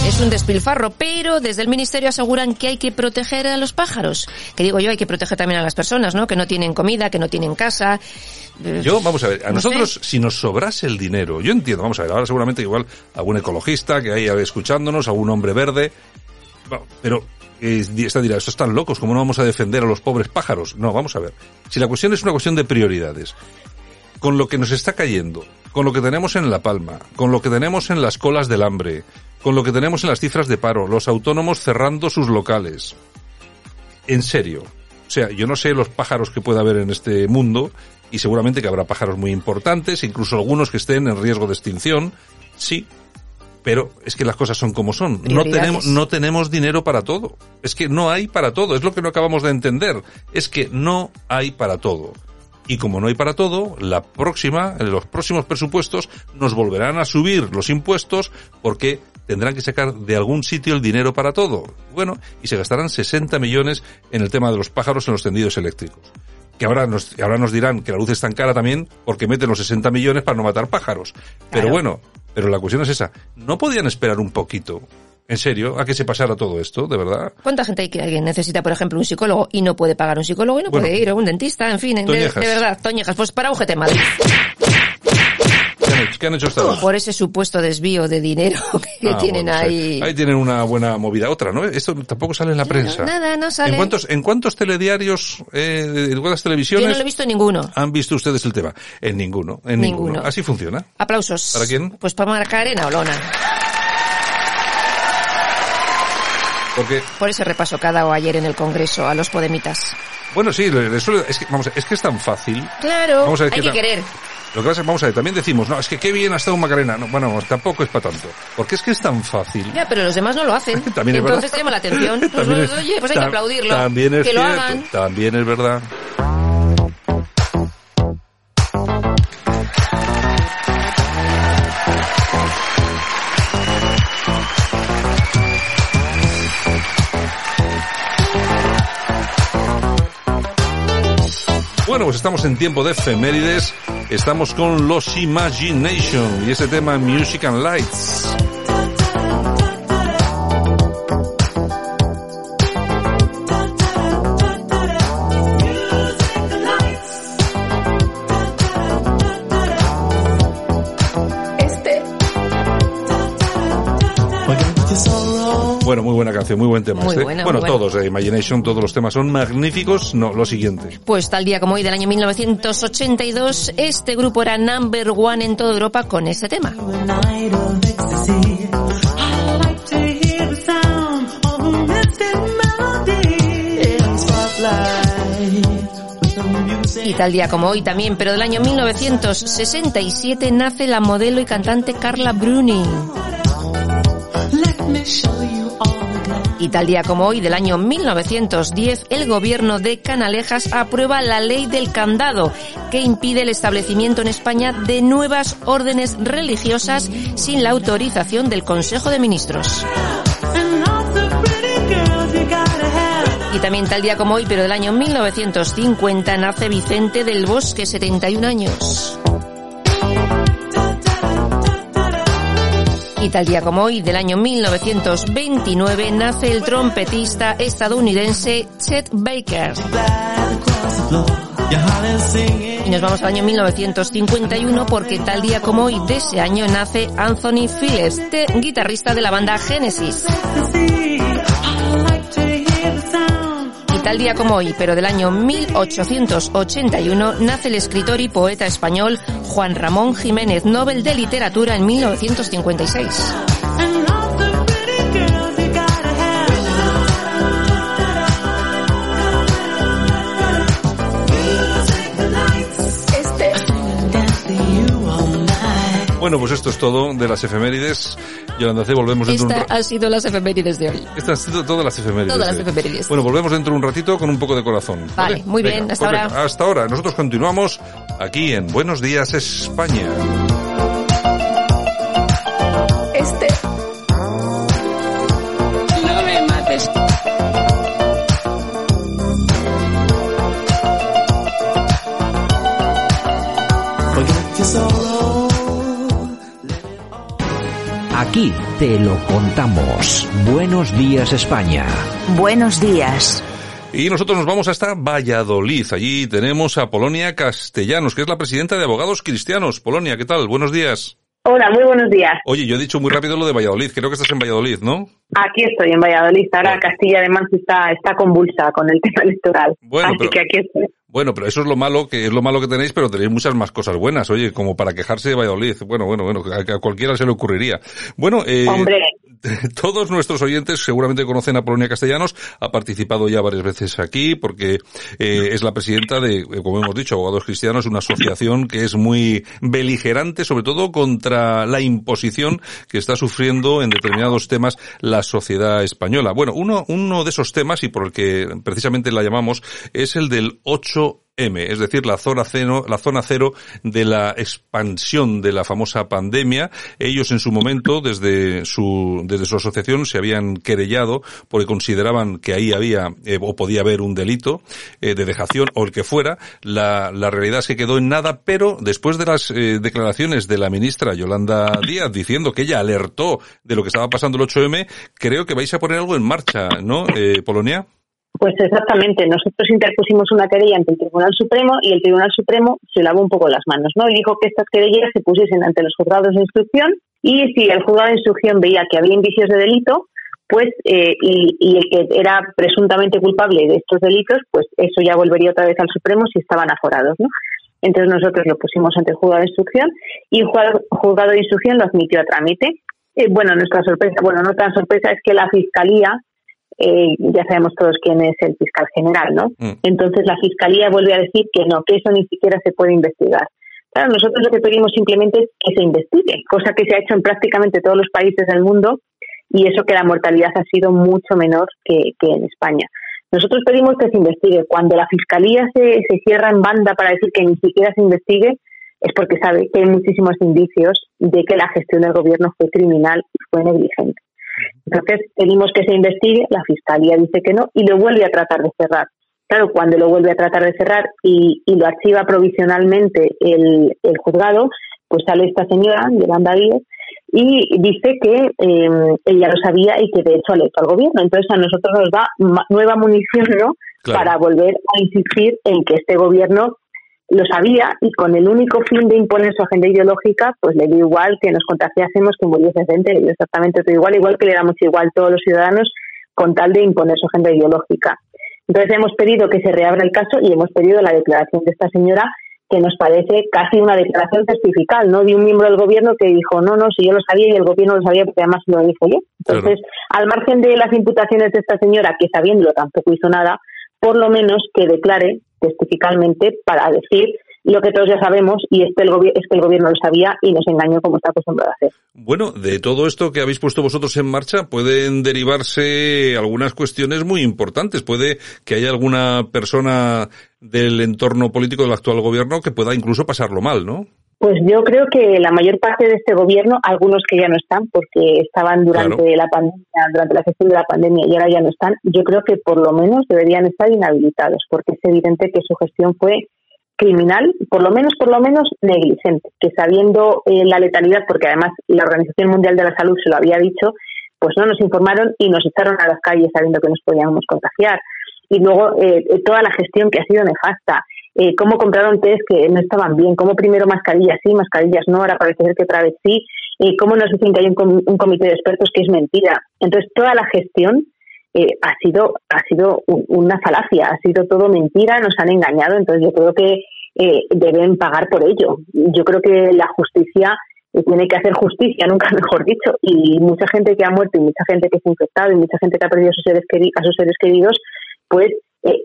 Es un despilfarro, pero desde el Ministerio aseguran que hay que proteger a los pájaros. Que digo yo, hay que proteger también a las personas, ¿no? Que no tienen comida, que no tienen casa. Eh, Yo, vamos a ver, a No nosotros, sé. si nos sobrase el dinero, yo entiendo, vamos a ver, ahora seguramente igual algún ecologista que haya escuchándonos, algún hombre verde, pero eh, está dirá, estos están locos, ¿cómo no vamos a defender a los pobres pájaros? No, vamos a ver. Si la cuestión es una cuestión de prioridades, con lo que nos está cayendo, con lo que tenemos en La Palma, con lo que tenemos en las colas del hambre, con lo que tenemos en las cifras de paro, los autónomos cerrando sus locales. En serio. O sea, yo no sé los pájaros que pueda haber en este mundo, y seguramente que habrá pájaros muy importantes, incluso algunos que estén en riesgo de extinción, sí. Pero es que las cosas son como son. No tenemos, no tenemos dinero para todo. Es que no hay para todo. Es lo que no acabamos de entender. Es que no hay para todo. Y como no hay para todo, la próxima, en los próximos presupuestos nos volverán a subir los impuestos porque tendrán que sacar de algún sitio el dinero para todo. Bueno, y se gastarán 60 millones en el tema de los pájaros en los tendidos eléctricos. Que ahora nos, ahora nos dirán que la luz es tan cara también porque meten los 60 millones para no matar pájaros. Pero Claro. bueno, pero la cuestión es esa. ¿No podían esperar un poquito? ¿En serio? ¿A que se pasara todo esto? ¿De verdad? ¿Cuánta gente hay que alguien necesita, por ejemplo, un psicólogo y no puede pagar un psicólogo y no Bueno. puede ir a un dentista? En fin, de, de verdad, Toñejas, pues para UGT Madrid. ¿Qué han hecho, qué han hecho esta vez? Por ese supuesto desvío de dinero que Ah, tienen bueno, ahí. sí. Ahí tienen una buena movida. Otra, ¿no? Esto tampoco sale en la prensa. Nada, no sale. ¿En cuántos, en cuántos telediarios, eh, de cuántas Yo televisiones no lo he visto en ninguno. han visto ustedes el tema? En ninguno, en ninguno. Ninguno. Así funciona. Aplausos. ¿Para quién? Pues para Macarena Olona. Porque, Por ese repaso que ha dado ayer en el Congreso a los podemitas. Bueno, sí, le- suele- es que, vamos, a- es que es tan fácil. Claro, Vamos a ver hay que querer. Lo que pasa es que, vamos a ver, también decimos, no, es que qué bien ha estado Macarena. No, bueno, tampoco es para tanto. Porque es que es tan fácil. Ya, pero los demás no lo hacen. También es Entonces verdad. llama la atención. Pues, También es- oye, pues hay que aplaudirlo. También es que lo cierto, hagan. También es verdad. Bueno, pues estamos en tiempo de efemérides. Estamos con los Imagination y ese tema Music and Lights. Bueno, muy buena canción, muy buen tema. Muy este. buena, bueno, muy buena. todos, eh, Imagination, todos los temas son magníficos. No, lo siguiente. Pues tal día como hoy del año 1982, este grupo era number one en toda Europa con este tema. Y tal día como hoy también, pero del año 1967 nace la modelo y cantante Carla Bruni. Y tal día como hoy del año 1910, el gobierno de Canalejas aprueba la ley del candado, que impide el establecimiento en España de nuevas órdenes religiosas sin la autorización del Consejo de Ministros. Y también tal día como hoy, pero del año 1950, nace Vicente del Bosque, 71 años. Y tal día como hoy, del año 1929, nace el trompetista estadounidense Chet Baker. Y nos vamos al año 1951 porque tal día como hoy de ese año nace Anthony Phillips, guitarrista de la banda Genesis. Tal día como hoy, pero del año 1881, nace el escritor y poeta español Juan Ramón Jiménez, Nobel de Literatura en 1956. Bueno, pues esto es todo de las efemérides. Yolanda C, volvemos dentro de un ha sido las efemérides de hoy. Estas han sido todas las efemérides. Todas las de- efemérides. Bueno, volvemos dentro de un ratito con un poco de corazón. Vale, muy bien, hasta pues ahora. Hasta ahora. Nosotros continuamos aquí en Buenos Días España. Aquí te lo contamos. Buenos días España. Buenos días. Y nosotros nos vamos hasta Valladolid. Allí tenemos a Polonia Castellanos, que es la presidenta de Abogados Cristianos. Polonia, ¿qué tal? Buenos días. Hola, muy buenos días. Oye, yo he dicho muy rápido lo de Valladolid. Creo que estás en Valladolid, ¿no? Aquí estoy en Valladolid. Ahora Castilla además está, está convulsa con el tema electoral. Bueno, Así pero- que aquí estoy. Bueno, pero eso es lo malo que es lo malo que tenéis, pero tenéis muchas más cosas buenas. Oye, como para quejarse de Valladolid. Bueno, bueno, bueno, a, a cualquiera se le ocurriría. Bueno, eh, Hombre, todos nuestros oyentes seguramente conocen a Polonia Castellanos. Ha participado ya varias veces aquí porque eh, es la presidenta de, eh, como hemos dicho, Abogados Cristianos, una asociación que es muy beligerante, sobre todo contra la imposición que está sufriendo en determinados temas la sociedad española. Bueno, uno, uno de esos temas, y por el que precisamente la llamamos, es el del 8 M, es decir, la zona cero, la zona cero de la expansión de la famosa pandemia. Ellos en su momento, desde su, desde su asociación, se habían querellado porque consideraban que ahí había eh, o podía haber un delito eh, de dejación o el que fuera. La, la realidad es que quedó en nada, pero después de las eh, declaraciones de la ministra Yolanda Díaz diciendo que ella alertó de lo que estaba pasando el 8M, creo que vais a poner algo en marcha, ¿no, Polonia? Pues exactamente. Nosotros interpusimos una querella ante el Tribunal Supremo y el Tribunal Supremo se lavó un poco las manos, ¿no? Y dijo que estas querellas se pusiesen ante los juzgados de instrucción y si el juzgado de instrucción veía que había indicios de delito, pues eh, y, el que era presuntamente culpable de estos delitos, pues eso ya volvería otra vez al Supremo si estaban aforados, ¿no? Entonces nosotros lo pusimos ante el juzgado de instrucción y el juzgado- juzgado de instrucción lo admitió a trámite. Eh, bueno, nuestra sorpresa, bueno, no tan sorpresa es que la Fiscalía, eh, ya sabemos todos quién es el fiscal general, ¿no? Mm. Entonces la Fiscalía vuelve a decir que no, que eso ni siquiera se puede investigar. Claro, nosotros lo que pedimos simplemente es que se investigue, cosa que se ha hecho en prácticamente todos los países del mundo y eso que la mortalidad ha sido mucho menor que, en España. Nosotros pedimos que se investigue. Cuando la Fiscalía se, se cierra en banda para decir que ni siquiera se investigue, es porque sabe que hay muchísimos indicios de que la gestión del gobierno fue criminal y fue negligente. Entonces, pedimos que se investigue, la Fiscalía dice que no y lo vuelve a tratar de cerrar. Claro, cuando lo vuelve a tratar de cerrar y, lo archiva provisionalmente el, juzgado, pues sale esta señora, Yolanda Díez, y dice que eh, ella lo sabía y que de hecho alertó al gobierno. Entonces a nosotros nos da nueva munición ¿no? para volver a insistir en que este gobierno lo sabía y con el único fin de imponer su agenda ideológica, pues le dio igual que nos contagiásemos que muriese gente, le dio exactamente todo igual, igual que le damos igual todos los ciudadanos con tal de imponer su agenda ideológica. Entonces hemos pedido que se reabra el caso y hemos pedido la declaración de esta señora que nos parece casi una declaración testifical, ¿no? De un miembro del gobierno que dijo, no, no, si yo lo sabía y el gobierno lo sabía porque además lo dijo yo. Entonces, al margen de las imputaciones de esta señora, que sabiéndolo tampoco hizo nada, por lo menos que declare testificalmente para decir lo que todos ya sabemos y es que, el es que el gobierno lo sabía y nos engañó como está acostumbrado a hacer. Bueno, de todo esto que habéis puesto vosotros en marcha pueden derivarse algunas cuestiones muy importantes. Puede que haya alguna persona del entorno político del actual gobierno que pueda incluso pasarlo mal, ¿no? Pues yo creo que la mayor parte de este gobierno, algunos que ya no están porque estaban durante la pandemia, durante la gestión de la pandemia y ahora ya no están, yo creo que por lo menos deberían estar inhabilitados porque es evidente que su gestión fue criminal, por lo menos, por lo menos negligente, que sabiendo eh, la letalidad, porque además la Organización Mundial de la Salud se lo había dicho, pues no nos informaron y nos echaron a las calles sabiendo que nos podíamos contagiar. Y luego eh, eh, toda la gestión que ha sido nefasta, cómo compraron test que no estaban bien, cómo primero mascarillas sí, mascarillas no, ahora parece ser que otra vez sí, y cómo nos dicen que hay un, un comité de expertos que es mentira. Entonces, toda la gestión eh, ha sido ha sido una falacia, ha sido todo mentira, nos han engañado, entonces yo creo que eh, deben pagar por ello. Yo creo que la justicia eh, tiene que hacer justicia, nunca mejor dicho, y mucha gente que ha muerto y mucha gente que se ha infectado y mucha gente que ha perdido a sus seres, queridos, a sus seres queridos, pues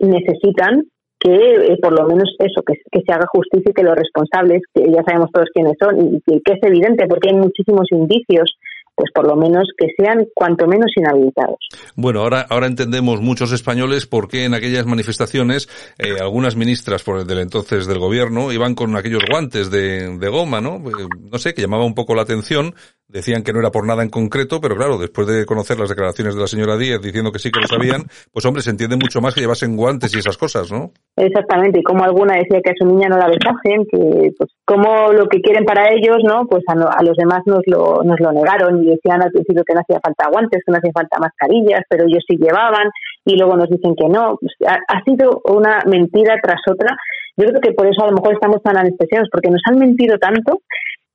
necesitan que por lo menos eso, que, se haga justicia y que los responsables, que ya sabemos todos quiénes son, y que es evidente porque hay muchísimos indicios pues por lo menos que sean cuanto menos inhabilitados. Bueno, ahora, ahora entendemos muchos españoles por qué en aquellas manifestaciones eh, algunas ministras por el del entonces del gobierno iban con aquellos guantes de, de goma, ¿no? Eh, no sé, que llamaba un poco la atención decían que no era por nada en concreto, pero claro, después de conocer las declaraciones de la señora Díez diciendo que sí que lo sabían, pues hombre, se entiende mucho más que llevasen guantes y esas cosas, ¿no? Exactamente, y como alguna decía que a su niña no la besasen, que pues como lo que quieren para ellos, ¿no? Pues a, los demás nos lo, nos lo negaron y decían al principio que no hacía falta guantes, que no hacía falta mascarillas, pero ellos sí llevaban y luego nos dicen que no. Pues, ha, ha sido una mentira tras otra. Yo creo que por eso a lo mejor estamos tan anestesiados, porque nos han mentido tanto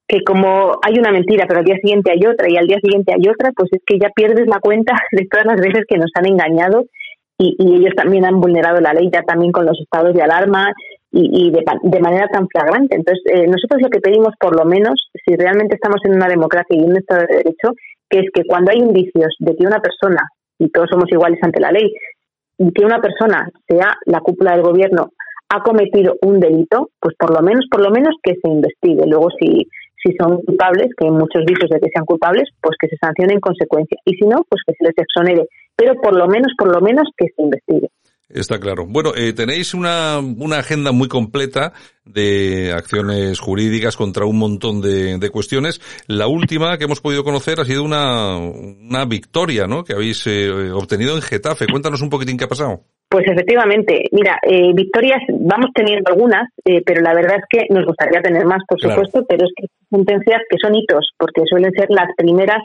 que como hay una mentira, pero al día siguiente hay otra y al día siguiente hay otra, pues es que ya pierdes la cuenta de todas las veces que nos han engañado y, ellos también han vulnerado la ley ya también con los estados de alarma y, de, manera tan flagrante. Entonces, eh, nosotros lo que pedimos, por lo menos, si realmente estamos en una democracia y en un Estado de Derecho, que es que cuando hay indicios de que una persona, y todos somos iguales ante la ley, y que una persona sea la cúpula del gobierno ha cometido un delito, pues por lo menos, por lo menos que se investigue. Luego, si si son culpables, que muchos visos de que sean culpables, pues que se sancione en consecuencia. Y si no, pues que se les exonere. Pero por lo menos, por lo menos que se investigue. Está claro. Bueno, eh, tenéis una, una agenda muy completa de acciones jurídicas contra un montón de, de, cuestiones. La última que hemos podido conocer ha sido una, una victoria, ¿no? Que habéis eh, obtenido en Getafe. Cuéntanos un poquitín qué ha pasado. Pues efectivamente, mira, eh, victorias vamos teniendo algunas, eh, pero la verdad es que nos gustaría tener más, por supuesto, pero es que sentencias que son hitos, porque suelen ser las primeras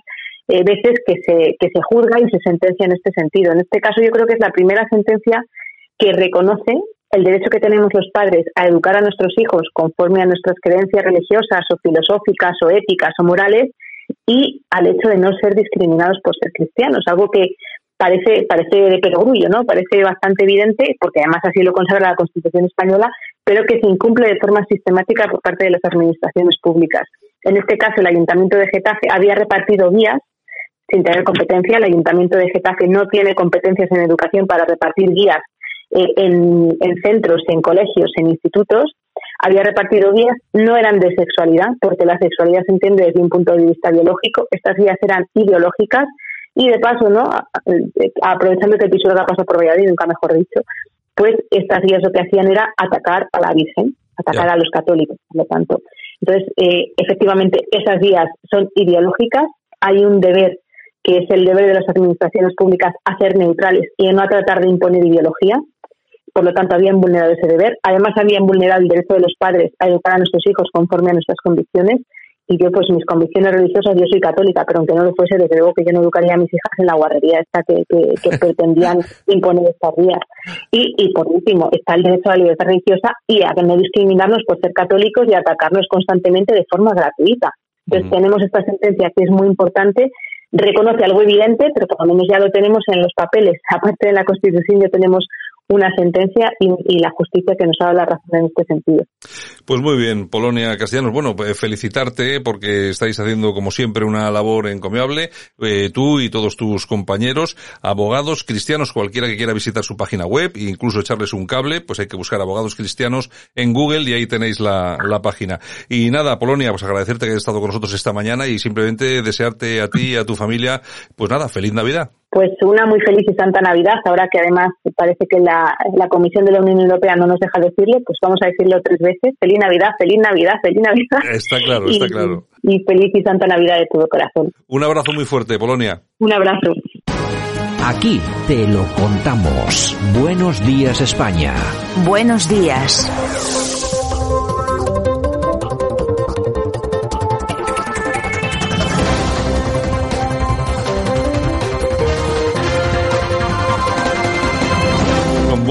eh, veces que se, que se juzga y se sentencia en este sentido. En este caso yo creo que es la primera sentencia que reconoce el derecho que tenemos los padres a educar a nuestros hijos conforme a nuestras creencias religiosas o filosóficas o éticas o morales y al hecho de no ser discriminados por ser cristianos, algo que parece, parece de perogrullo, ¿no? Parece bastante evidente, porque además así lo consagra la Constitución española, pero que se incumple de forma sistemática por parte de las administraciones públicas. En este caso, el Ayuntamiento de Getafe había repartido guías sin tener competencia. El Ayuntamiento de Getafe no tiene competencias en educación para repartir guías eh, en, en centros, en colegios, en institutos. había repartido guías, no eran de sexualidad, porque la sexualidad se entiende desde un punto de vista biológico, estas guías eran ideológicas y de paso, ¿no? aprovechando que el Pisuerga pasó por Valladolid, nunca mejor dicho, pues estas guías lo que hacían era atacar a la Virgen, atacar a los católicos, por lo tanto. Entonces, eh, efectivamente, esas guías son ideológicas, hay un deber que es el deber de las administraciones públicas hacer neutrales y no a tratar de imponer ideología. Por lo tanto, habían vulnerado ese deber. Además, habían vulnerado el derecho de los padres a educar a nuestros hijos conforme a nuestras convicciones. Y yo, pues, mis convicciones religiosas, yo soy católica, pero aunque no lo fuese, desde luego que yo no educaría a mis hijas en la guardería esta que, que, pretendían imponer estas vías. Y, y, por último, está el derecho a la libertad religiosa y a no discriminarnos por ser católicos y atacarnos constantemente de forma gratuita. Entonces, tenemos esta sentencia que es muy importante reconoce algo evidente, pero por lo menos ya lo tenemos en los papeles. Aparte de la Constitución ya tenemos una sentencia y, la justicia que nos ha dado la razón en este sentido. Pues muy bien, Polonia Castellanos. Bueno, pues felicitarte porque estáis haciendo como siempre una labor encomiable, eh, tú y todos tus compañeros, abogados cristianos, cualquiera que quiera visitar su página web e incluso echarles un cable, pues hay que buscar abogados cristianos en Google y ahí tenéis la, la página. Y nada, Polonia, pues agradecerte que hayas estado con nosotros esta mañana y simplemente desearte a ti y a tu familia, pues nada, feliz Navidad. Pues una muy feliz y santa Navidad, ahora que además parece que la, la, Comisión de la Unión Europea no nos deja decirlo, pues vamos a decirlo tres veces. Feliz Navidad, feliz Navidad, feliz Navidad. Está claro, está claro. Y feliz y santa Navidad de todo corazón. Un abrazo muy fuerte, Polonia. Un abrazo. Aquí te lo contamos. Buenos días, España. Buenos días.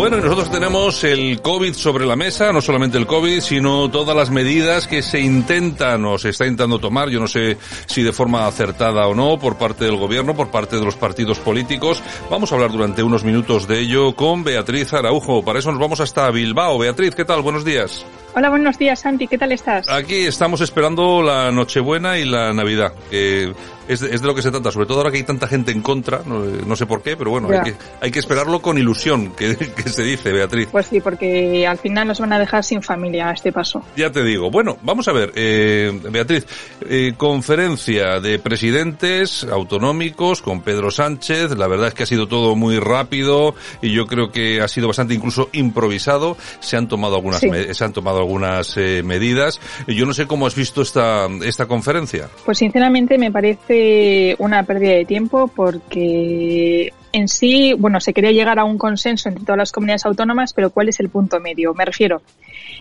Bueno, y nosotros tenemos el COVID sobre la mesa, no solamente el COVID, sino todas las medidas que se intentan o se está intentando tomar, yo no sé si de forma acertada o no, por parte del gobierno, por parte de los partidos políticos. Vamos a hablar durante unos minutos de ello con Beatriz Araujo. Para eso nos vamos hasta Bilbao. Beatriz, ¿qué tal? Buenos días. Hola, buenos días, Santi. ¿Qué tal estás? Aquí estamos esperando la Nochebuena y la Navidad, que es de, lo que se trata, sobre todo ahora que hay tanta gente en contra, no, sé por qué, pero bueno, hay que, hay que, esperarlo con ilusión, que, se dice, Beatriz. Pues sí, porque al final nos van a dejar sin familia a este paso. Ya te digo. Bueno, vamos a ver, eh, Beatriz, eh, conferencia de presidentes autonómicos con Pedro Sánchez, la verdad es que ha sido todo muy rápido y yo creo que ha sido bastante incluso improvisado, se han tomado algunas, se han tomado algunas eh, medidas. Yo no sé cómo has visto esta, esta conferencia. Pues sinceramente me parece una pérdida de tiempo porque en sí, bueno, se quería llegar a un consenso entre todas las comunidades autónomas, pero ¿cuál es el punto medio? Me refiero,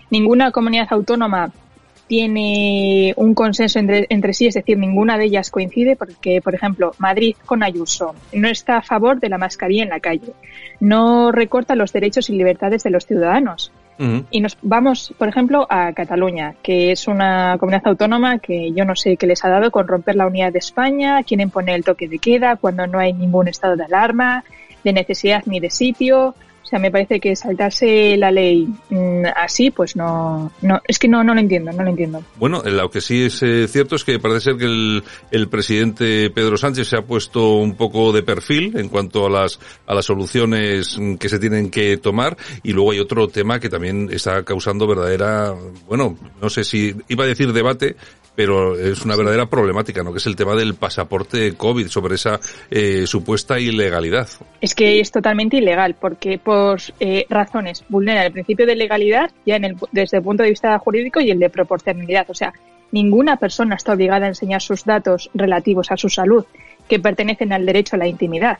ninguna comunidad autónoma tiene un consenso entre, entre, sí, es decir, ninguna de ellas coincide porque, por ejemplo, Madrid con Ayuso no está a favor de la mascarilla en la calle, no recorta los derechos y libertades de los ciudadanos. Y nos vamos, por ejemplo, a Cataluña, que es una comunidad autónoma que yo no sé qué les ha dado con romper la unidad de España, quieren poner el toque de queda cuando no hay ningún estado de alarma, de necesidad ni de sitio. Me parece que saltarse la ley mm, así, pues no, no, es que no, no lo entiendo, no lo entiendo. Bueno, lo que sí es eh, cierto es que parece ser que el, el, presidente Pedro Sánchez se ha puesto un poco de perfil en cuanto a las, a las soluciones que se tienen que tomar y luego hay otro tema que también está causando verdadera, bueno, no sé si iba a decir debate, pero es una verdadera problemática, ¿no? Que es el tema del pasaporte COVID, sobre esa eh, supuesta ilegalidad. Es que es totalmente ilegal, porque por eh, razones vulnera el principio de legalidad ya en el, desde el punto de vista jurídico y el de proporcionalidad. O sea, ninguna persona está obligada a enseñar sus datos relativos a su salud que pertenecen al derecho a la intimidad.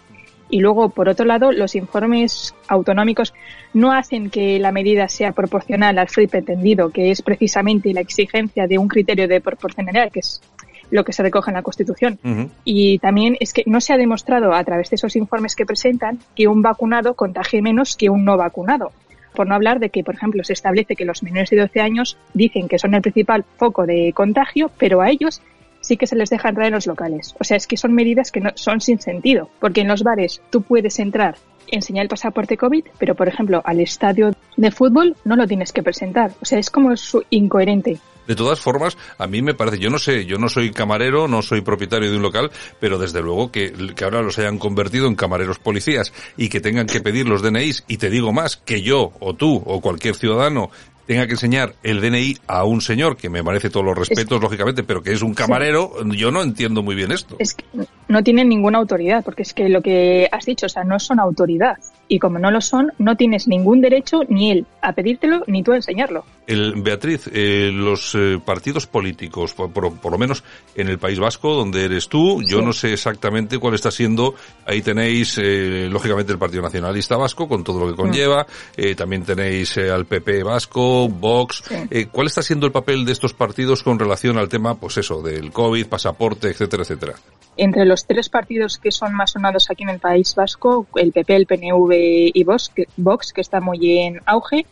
Y luego, por otro lado, los informes autonómicos no hacen que la medida sea proporcional al FRI pretendido, que es precisamente la exigencia de un criterio de proporcionalidad, que es lo que se recoge en la Constitución. Y también es que no se ha demostrado a través de esos informes que presentan que un vacunado contagie menos que un no vacunado. Por no hablar de que, por ejemplo, se establece que los menores de 12 años dicen que son el principal foco de contagio, pero a ellos sí que se les deja entrar en los locales. O sea, es que son medidas que no, son sin sentido, porque en los bares tú puedes entrar, enseñar el pasaporte COVID, pero por ejemplo al estadio de fútbol no lo tienes que presentar. O sea, es como incoherente. De todas formas, a mí me parece, yo no sé, yo no soy camarero, no soy propietario de un local, pero desde luego que, que ahora los hayan convertido en camareros policías y que tengan que pedir los DNIs, y te digo más, que yo o tú o cualquier ciudadano tenga que enseñar el DNI a un señor, que me parece todos los respetos, lógicamente, pero que es un camarero, yo no entiendo muy bien esto. Es que no tienen ninguna autoridad, porque es que lo que has dicho, o sea, no son autoridad. Y como no lo son, no tienes ningún derecho ni él a pedírtelo ni tú a enseñarlo. El, Beatriz, eh, los eh, partidos políticos, por, por, por, lo menos en el País Vasco, donde eres tú, yo Sí. no sé exactamente cuál está siendo. Ahí tenéis, eh, lógicamente, el Partido Nacionalista Vasco, con todo lo que conlleva. Eh, también tenéis al PP Vasco, Vox. Sí. ¿Cuál está siendo el papel de estos partidos con relación al tema, pues eso, del COVID, pasaporte, etcétera, etcétera? Entre los tres partidos que son más sonados aquí en el País Vasco, el PP, el PNV y Vox, que, Vox, que está muy en auge,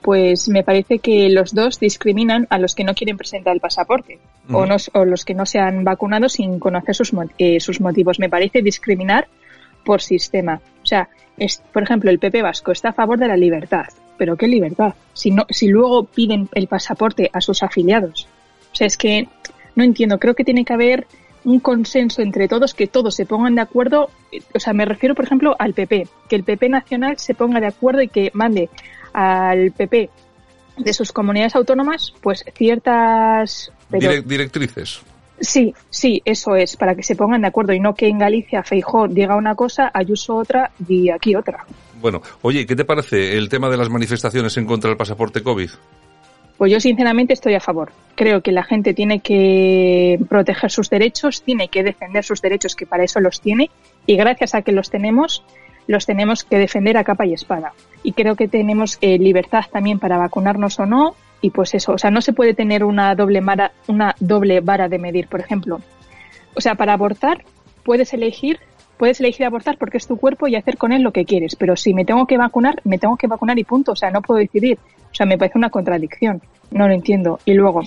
pues me parece que los dos discriminan a los que no quieren presentar el pasaporte o, Ujú. no, o los que no se han vacunado sin conocer sus, eh, sus motivos. Me parece discriminar por sistema. O sea, es, por ejemplo, el PP Vasco está a favor de la libertad. ¿Pero qué libertad? Si, no, si luego piden el pasaporte a sus afiliados. O sea, es que no entiendo. Creo que tiene que haber un consenso entre todos, que todos se pongan de acuerdo. O sea, me refiero, por ejemplo, al PP. Que el PP nacional se ponga de acuerdo y que mande al PP de sus comunidades autónomas, pues ciertas... pero- Direc- directrices. Sí, sí, eso es, para que se pongan de acuerdo y no que en Galicia Feijó diga una cosa, Ayuso otra y aquí otra. Bueno, oye, ¿qué te parece el tema de las manifestaciones en contra del pasaporte COVID? Pues yo sinceramente estoy a favor. Creo que la gente tiene que proteger sus derechos, tiene que defender sus derechos, que para eso los tiene, y gracias a que los tenemos, los tenemos que defender a capa y espada. Y creo que tenemos eh, libertad también para vacunarnos o no, y pues eso, o sea, no se puede tener una doble, mara- una doble vara de medir, por ejemplo. O sea, para abortar puedes elegir, puedes elegir abortar porque es tu cuerpo y hacer con él lo que quieres, pero si me tengo que vacunar, me tengo que vacunar y punto, o sea, no puedo decidir. O sea, me parece una contradicción, no lo entiendo. Y luego,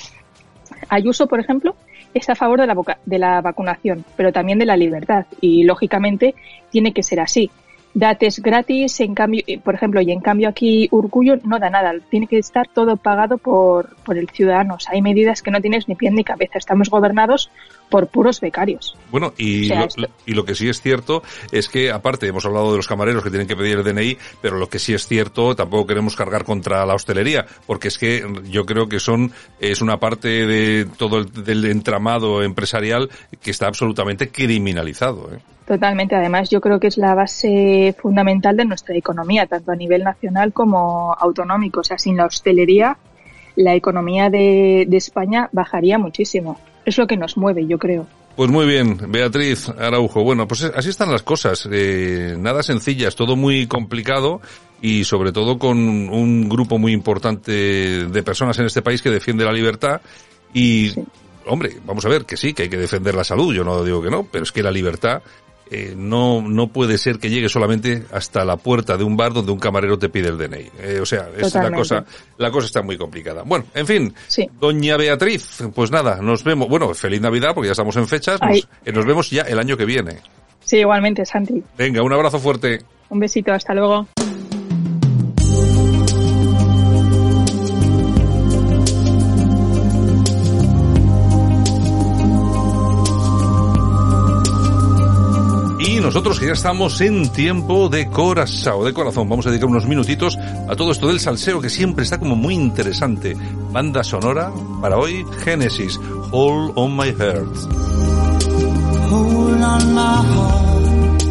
Ayuso, por ejemplo, está a favor de la, de la vacunación, pero también de la libertad y lógicamente tiene que ser así. Da test gratis, en cambio, eh, por ejemplo, y en cambio aquí Urcullo no da nada, tiene que estar todo pagado por, por el ciudadano. O sea, hay medidas que no tienes ni pie ni cabeza, estamos gobernados por puros becarios. Bueno, y, O sea, lo, esto- y lo que sí es cierto es que, aparte, hemos hablado de los camareros que tienen que pedir el DNI, pero lo que sí es cierto, tampoco queremos cargar contra la hostelería, porque es que yo creo que son, es una parte de todo el del entramado empresarial que está absolutamente criminalizado. ¿eh? Totalmente. Además, yo creo que es la base fundamental de nuestra economía, tanto a nivel nacional como autonómico. O sea, sin la hostelería, la economía de, de España bajaría muchísimo. Es lo que nos mueve, yo creo. Pues muy bien, Beatriz Araujo. Bueno, pues así están las cosas. Eh, nada sencillas, todo muy complicado y sobre todo con un grupo muy importante de personas en este país que defiende la libertad y, hombre, vamos a ver que sí, que hay que defender la salud, yo no digo que no, pero es que la libertad eh, no, no puede ser que llegue solamente hasta la puerta de un bar donde un camarero te pide el DNI. Eh, o sea, es la cosa, la cosa está muy complicada. Bueno, en fin, Sí. doña Beatriz, pues nada, nos vemos. Bueno, feliz Navidad porque ya estamos en fechas. Nos, eh, nos vemos ya el año que viene. Sí, igualmente, Santi. Venga, un abrazo fuerte. Un besito, hasta luego. Nosotros que ya estamos en tiempo de corazón, de corazón, vamos a dedicar unos minutitos a todo esto del salseo que siempre está como muy interesante. Banda sonora para hoy, Genesis, Hold on My Heart. Hold on my heart.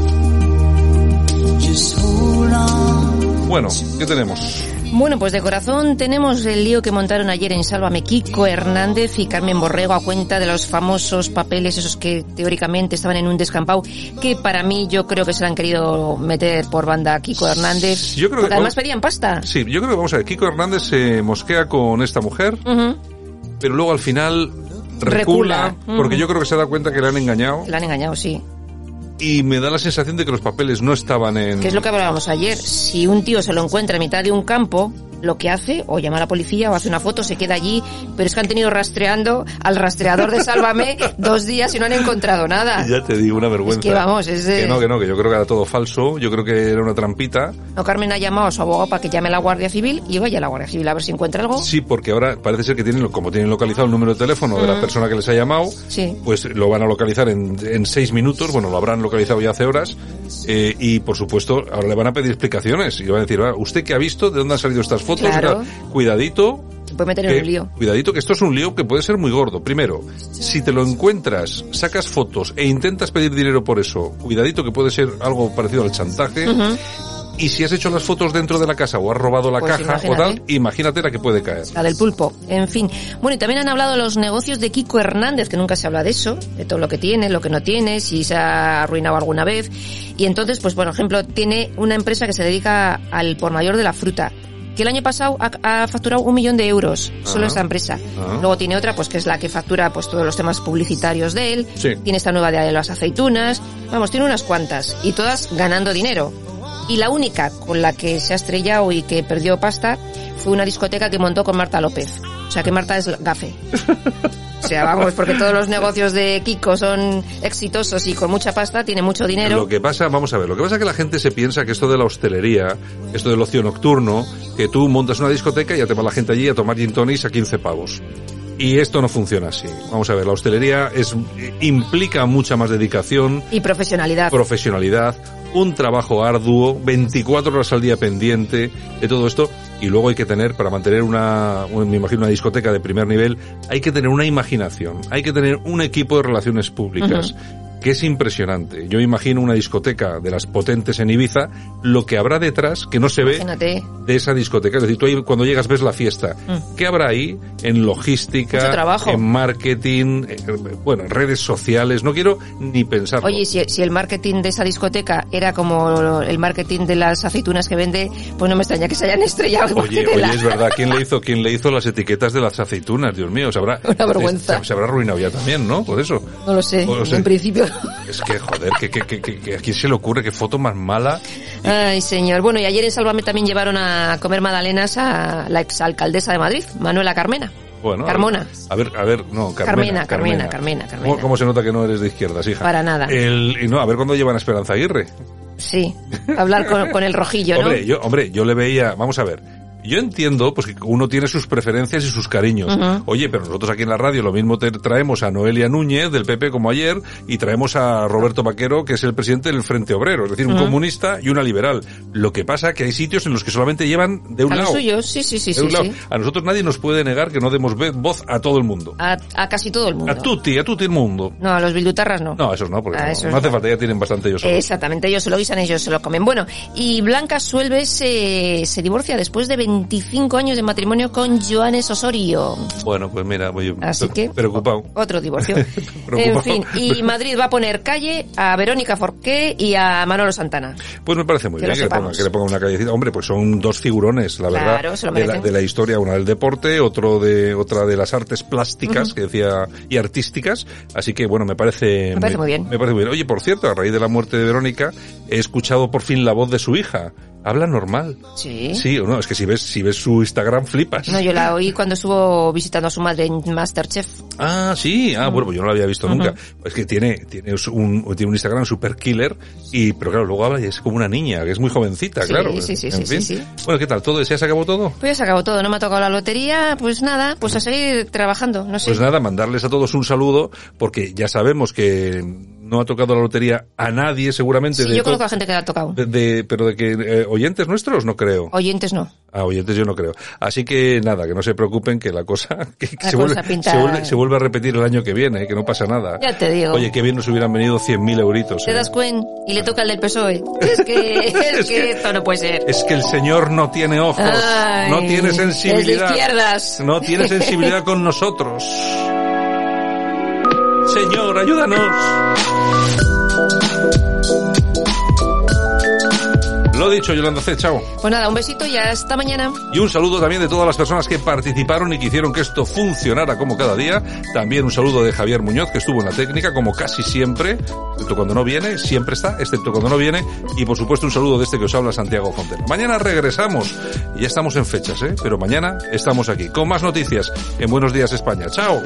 Just hold on. Bueno, ¿qué tenemos? Bueno, pues de corazón tenemos el lío que montaron ayer en Sálvame Kiko Hernández y Carmen Borrego a cuenta de los famosos papeles, esos que teóricamente estaban en un descampado, que para mí yo creo que se lo han querido meter por banda a Kiko Hernández. Yo creo que porque además vamos- pedían pasta. Sí, yo creo que vamos a ver, Kiko Hernández se mosquea con esta mujer, pero luego al final recula, Recula. porque yo creo que se da cuenta que le han engañado La han engañado, sí. Y me da la sensación de que los papeles no estaban en... Que es lo que hablábamos ayer. Si un tío se lo encuentra en mitad de un campo, lo que hace, o llama a la policía, o hace una foto, se queda allí, pero es que han tenido rastreando al rastreador de Sálvame dos días y no han encontrado nada. Ya te digo, una vergüenza. Es que vamos, es de- Que no, que no, que yo creo que era todo falso, yo creo que era una trampita. No, Carmen ha llamado a su abogado para que llame a la Guardia Civil y vaya a la Guardia Civil a ver si encuentra algo. Sí, porque ahora parece ser que tienen, como tienen localizado el número de teléfono de la Mm. persona que les ha llamado, Sí. pues lo van a localizar en, en seis minutos, bueno, lo habrán localizado ya hace horas, Eh, y por supuesto, ahora le van a pedir explicaciones y le van a decir, "Ah, ¿usted qué ha visto? ¿De dónde han salido estas fotos? Claro. Cuidadito. Se puede meter en que- un lío. Cuidadito que esto es un lío que puede ser muy gordo. Primero, si te lo encuentras, sacas fotos e intentas pedir dinero por eso, cuidadito que puede ser algo parecido al chantaje. Y si has hecho las fotos dentro de la casa o has robado la Pues caja o imagínate. tal, imagínate la que puede caer. La del pulpo. En fin. Bueno, y también han hablado los negocios de Kiko Hernández, que nunca se habla de eso, de todo lo que tiene, lo que no tiene, si se ha arruinado alguna vez. Y entonces, pues, por ejemplo, tiene una empresa que se dedica al por mayor de la fruta que el año pasado ha, ha facturado un millón de euros, solo Ajá. esta empresa. Ajá. Luego tiene otra, pues que es la que factura pues todos los temas publicitarios de él. Sí. Tiene esta nueva de las aceitunas. Vamos, tiene unas cuantas. Y todas ganando dinero. Y la única con la que se ha estrellado y que perdió pasta fue una discoteca que montó con Marta López. O sea que Marta es gafe. O sea, vamos, porque todos los negocios de Kiko son exitosos y con mucha pasta, tiene mucho dinero. Lo que pasa, vamos a ver, lo que pasa es que la gente se piensa que esto de la hostelería, esto del ocio nocturno, que tú montas una discoteca y ya te va la gente allí a tomar gin tonics a 15 pavos. Y esto no funciona así. Vamos a ver, la hostelería es, implica mucha más dedicación, Y profesionalidad. profesionalidad, un trabajo arduo, 24 horas al día pendiente de todo esto. Y luego hay que tener, para mantener una, un- me imagino, una discoteca de primer nivel, hay que tener una imaginación, hay que tener un equipo de relaciones públicas. Que es impresionante. Yo imagino una discoteca de las potentes en Ibiza, lo que habrá detrás que no se ve de esa discoteca. Es decir, tú ahí cuando llegas ves la fiesta. Mm. ¿Qué habrá ahí en logística, en marketing, eh, bueno, en redes sociales? No quiero ni pensarlo. Oye, si, si el marketing de esa discoteca era como el marketing de las aceitunas que vende, pues no me extraña que se hayan estrellado. Oye, oye, la- es verdad. ¿Quién le hizo, quién le hizo las etiquetas de las aceitunas? Dios mío, se habrá, Una vergüenza. Se, se habrá arruinado ya también, ¿no? Por eso. No lo sé, No lo sé. en principio. Es que, joder, que, que, que, que- a quién se le ocurre qué foto más mala. Ay, señor. Bueno, y ayer en Sálvame también llevaron a comer magdalenas a la exalcaldesa de Madrid, Manuela Carmena. Bueno, Carmona. A ver, a ver, no, Carmena. Carmena, Carmena, Carmena, Carmena. ¿Cómo, cómo se nota que no eres de izquierdas, hija? Para nada. El, y no, a ver cuándo llevan a Esperanza Aguirre. Sí, hablar con, con el rojillo, ¿no? Hombre, yo, hombre, yo le veía, vamos a ver. Yo entiendo pues que uno tiene sus preferencias y sus cariños. Oye, pero nosotros aquí en la radio lo mismo te traemos a Noelia Núñez del PP como ayer y traemos a Roberto Vaquero que es el presidente del Frente Obrero, es decir, un comunista y una liberal. Lo que pasa que hay sitios en los que solamente llevan de un a lado. suyos, sí, sí, sí, de sí, un lado. sí. A nosotros nadie nos puede negar que no demos voz a todo el mundo. A, a casi todo el mundo. A tutti, a tutti el mundo. No, a los bildutarras no. No, esos no, porque no, esos no hace no. falta, ya tienen bastante ellos solos. Exactamente, ellos se lo guisan, ellos se lo comen. Bueno, y Blanca Suelves se, se divorcia después de 25 años de matrimonio con Joanes Osorio. Bueno, pues mira, voy Así que- preocupado. Otro divorcio. En fin, y Madrid va a poner calle a Verónica Forqué y a Manolo Santana. Pues me parece muy Que bien que le, ponga, que le ponga una callecita. Hombre, pues son dos figurones, la Claro, verdad, se lo de, la, de la historia, una del deporte, otro de otra de las artes plásticas, Ujú. que decía, y artísticas. Así que, bueno, me parece... Me parece muy bien. Me parece muy bien. Oye, por cierto, a raíz de la muerte de Verónica, he escuchado por fin la voz de su hija. Habla normal. Sí. Sí o no, es que si ves, si ves su Instagram flipas. No, yo la oí cuando estuvo visitando a su madre en Masterchef. Ah, sí, ah, bueno, pues yo no lo había visto nunca. Es que tiene, tiene un, tiene un Instagram super killer y, pero claro, luego habla y es como una niña, que es muy jovencita, Sí, claro. sí, sí, En sí, fin. sí, sí. Bueno, ¿qué tal? ¿Todo? ¿Ya se acabó todo? Pues ya se acabó todo, no me ha tocado la lotería, pues nada, pues a seguir trabajando, no sé. Pues nada, mandarles a todos un saludo, porque ya sabemos que no ha tocado la lotería a nadie, seguramente. sí, de yo conozco a gente que la ha tocado. de- de- pero de que eh, oyentes nuestros no creo. Oyentes no. A oyentes yo no creo. Así que nada, que no se preocupen que la cosa, que, que La se, cosa vuelve, pinta- se, vuelve, se vuelve a repetir el año que viene, eh, que no pasa nada. Ya te digo. Oye, qué bien nos hubieran venido 100.000 euritos. ¿Te eh. das cuenta? Y le toca el del PSOE. Es que, es que esto no puede ser. Es que el señor no tiene ojos, Ay, no tiene sensibilidad. izquierdas. No tiene sensibilidad con nosotros. Señor, ayúdanos. Lo dicho, Yolanda C, chao. Pues nada, un besito y hasta mañana. Y un saludo también de todas las personas que participaron y que hicieron que esto funcionara como cada día. También un saludo de Javier Muñoz, que estuvo en la técnica, como casi siempre, excepto cuando no viene, siempre está, excepto cuando no viene. Y por supuesto un saludo de este que os habla, Santiago Fontena. Mañana regresamos, ya estamos en fechas, ¿eh? Pero mañana estamos aquí, con más noticias en Buenos Días España. ¡Chao!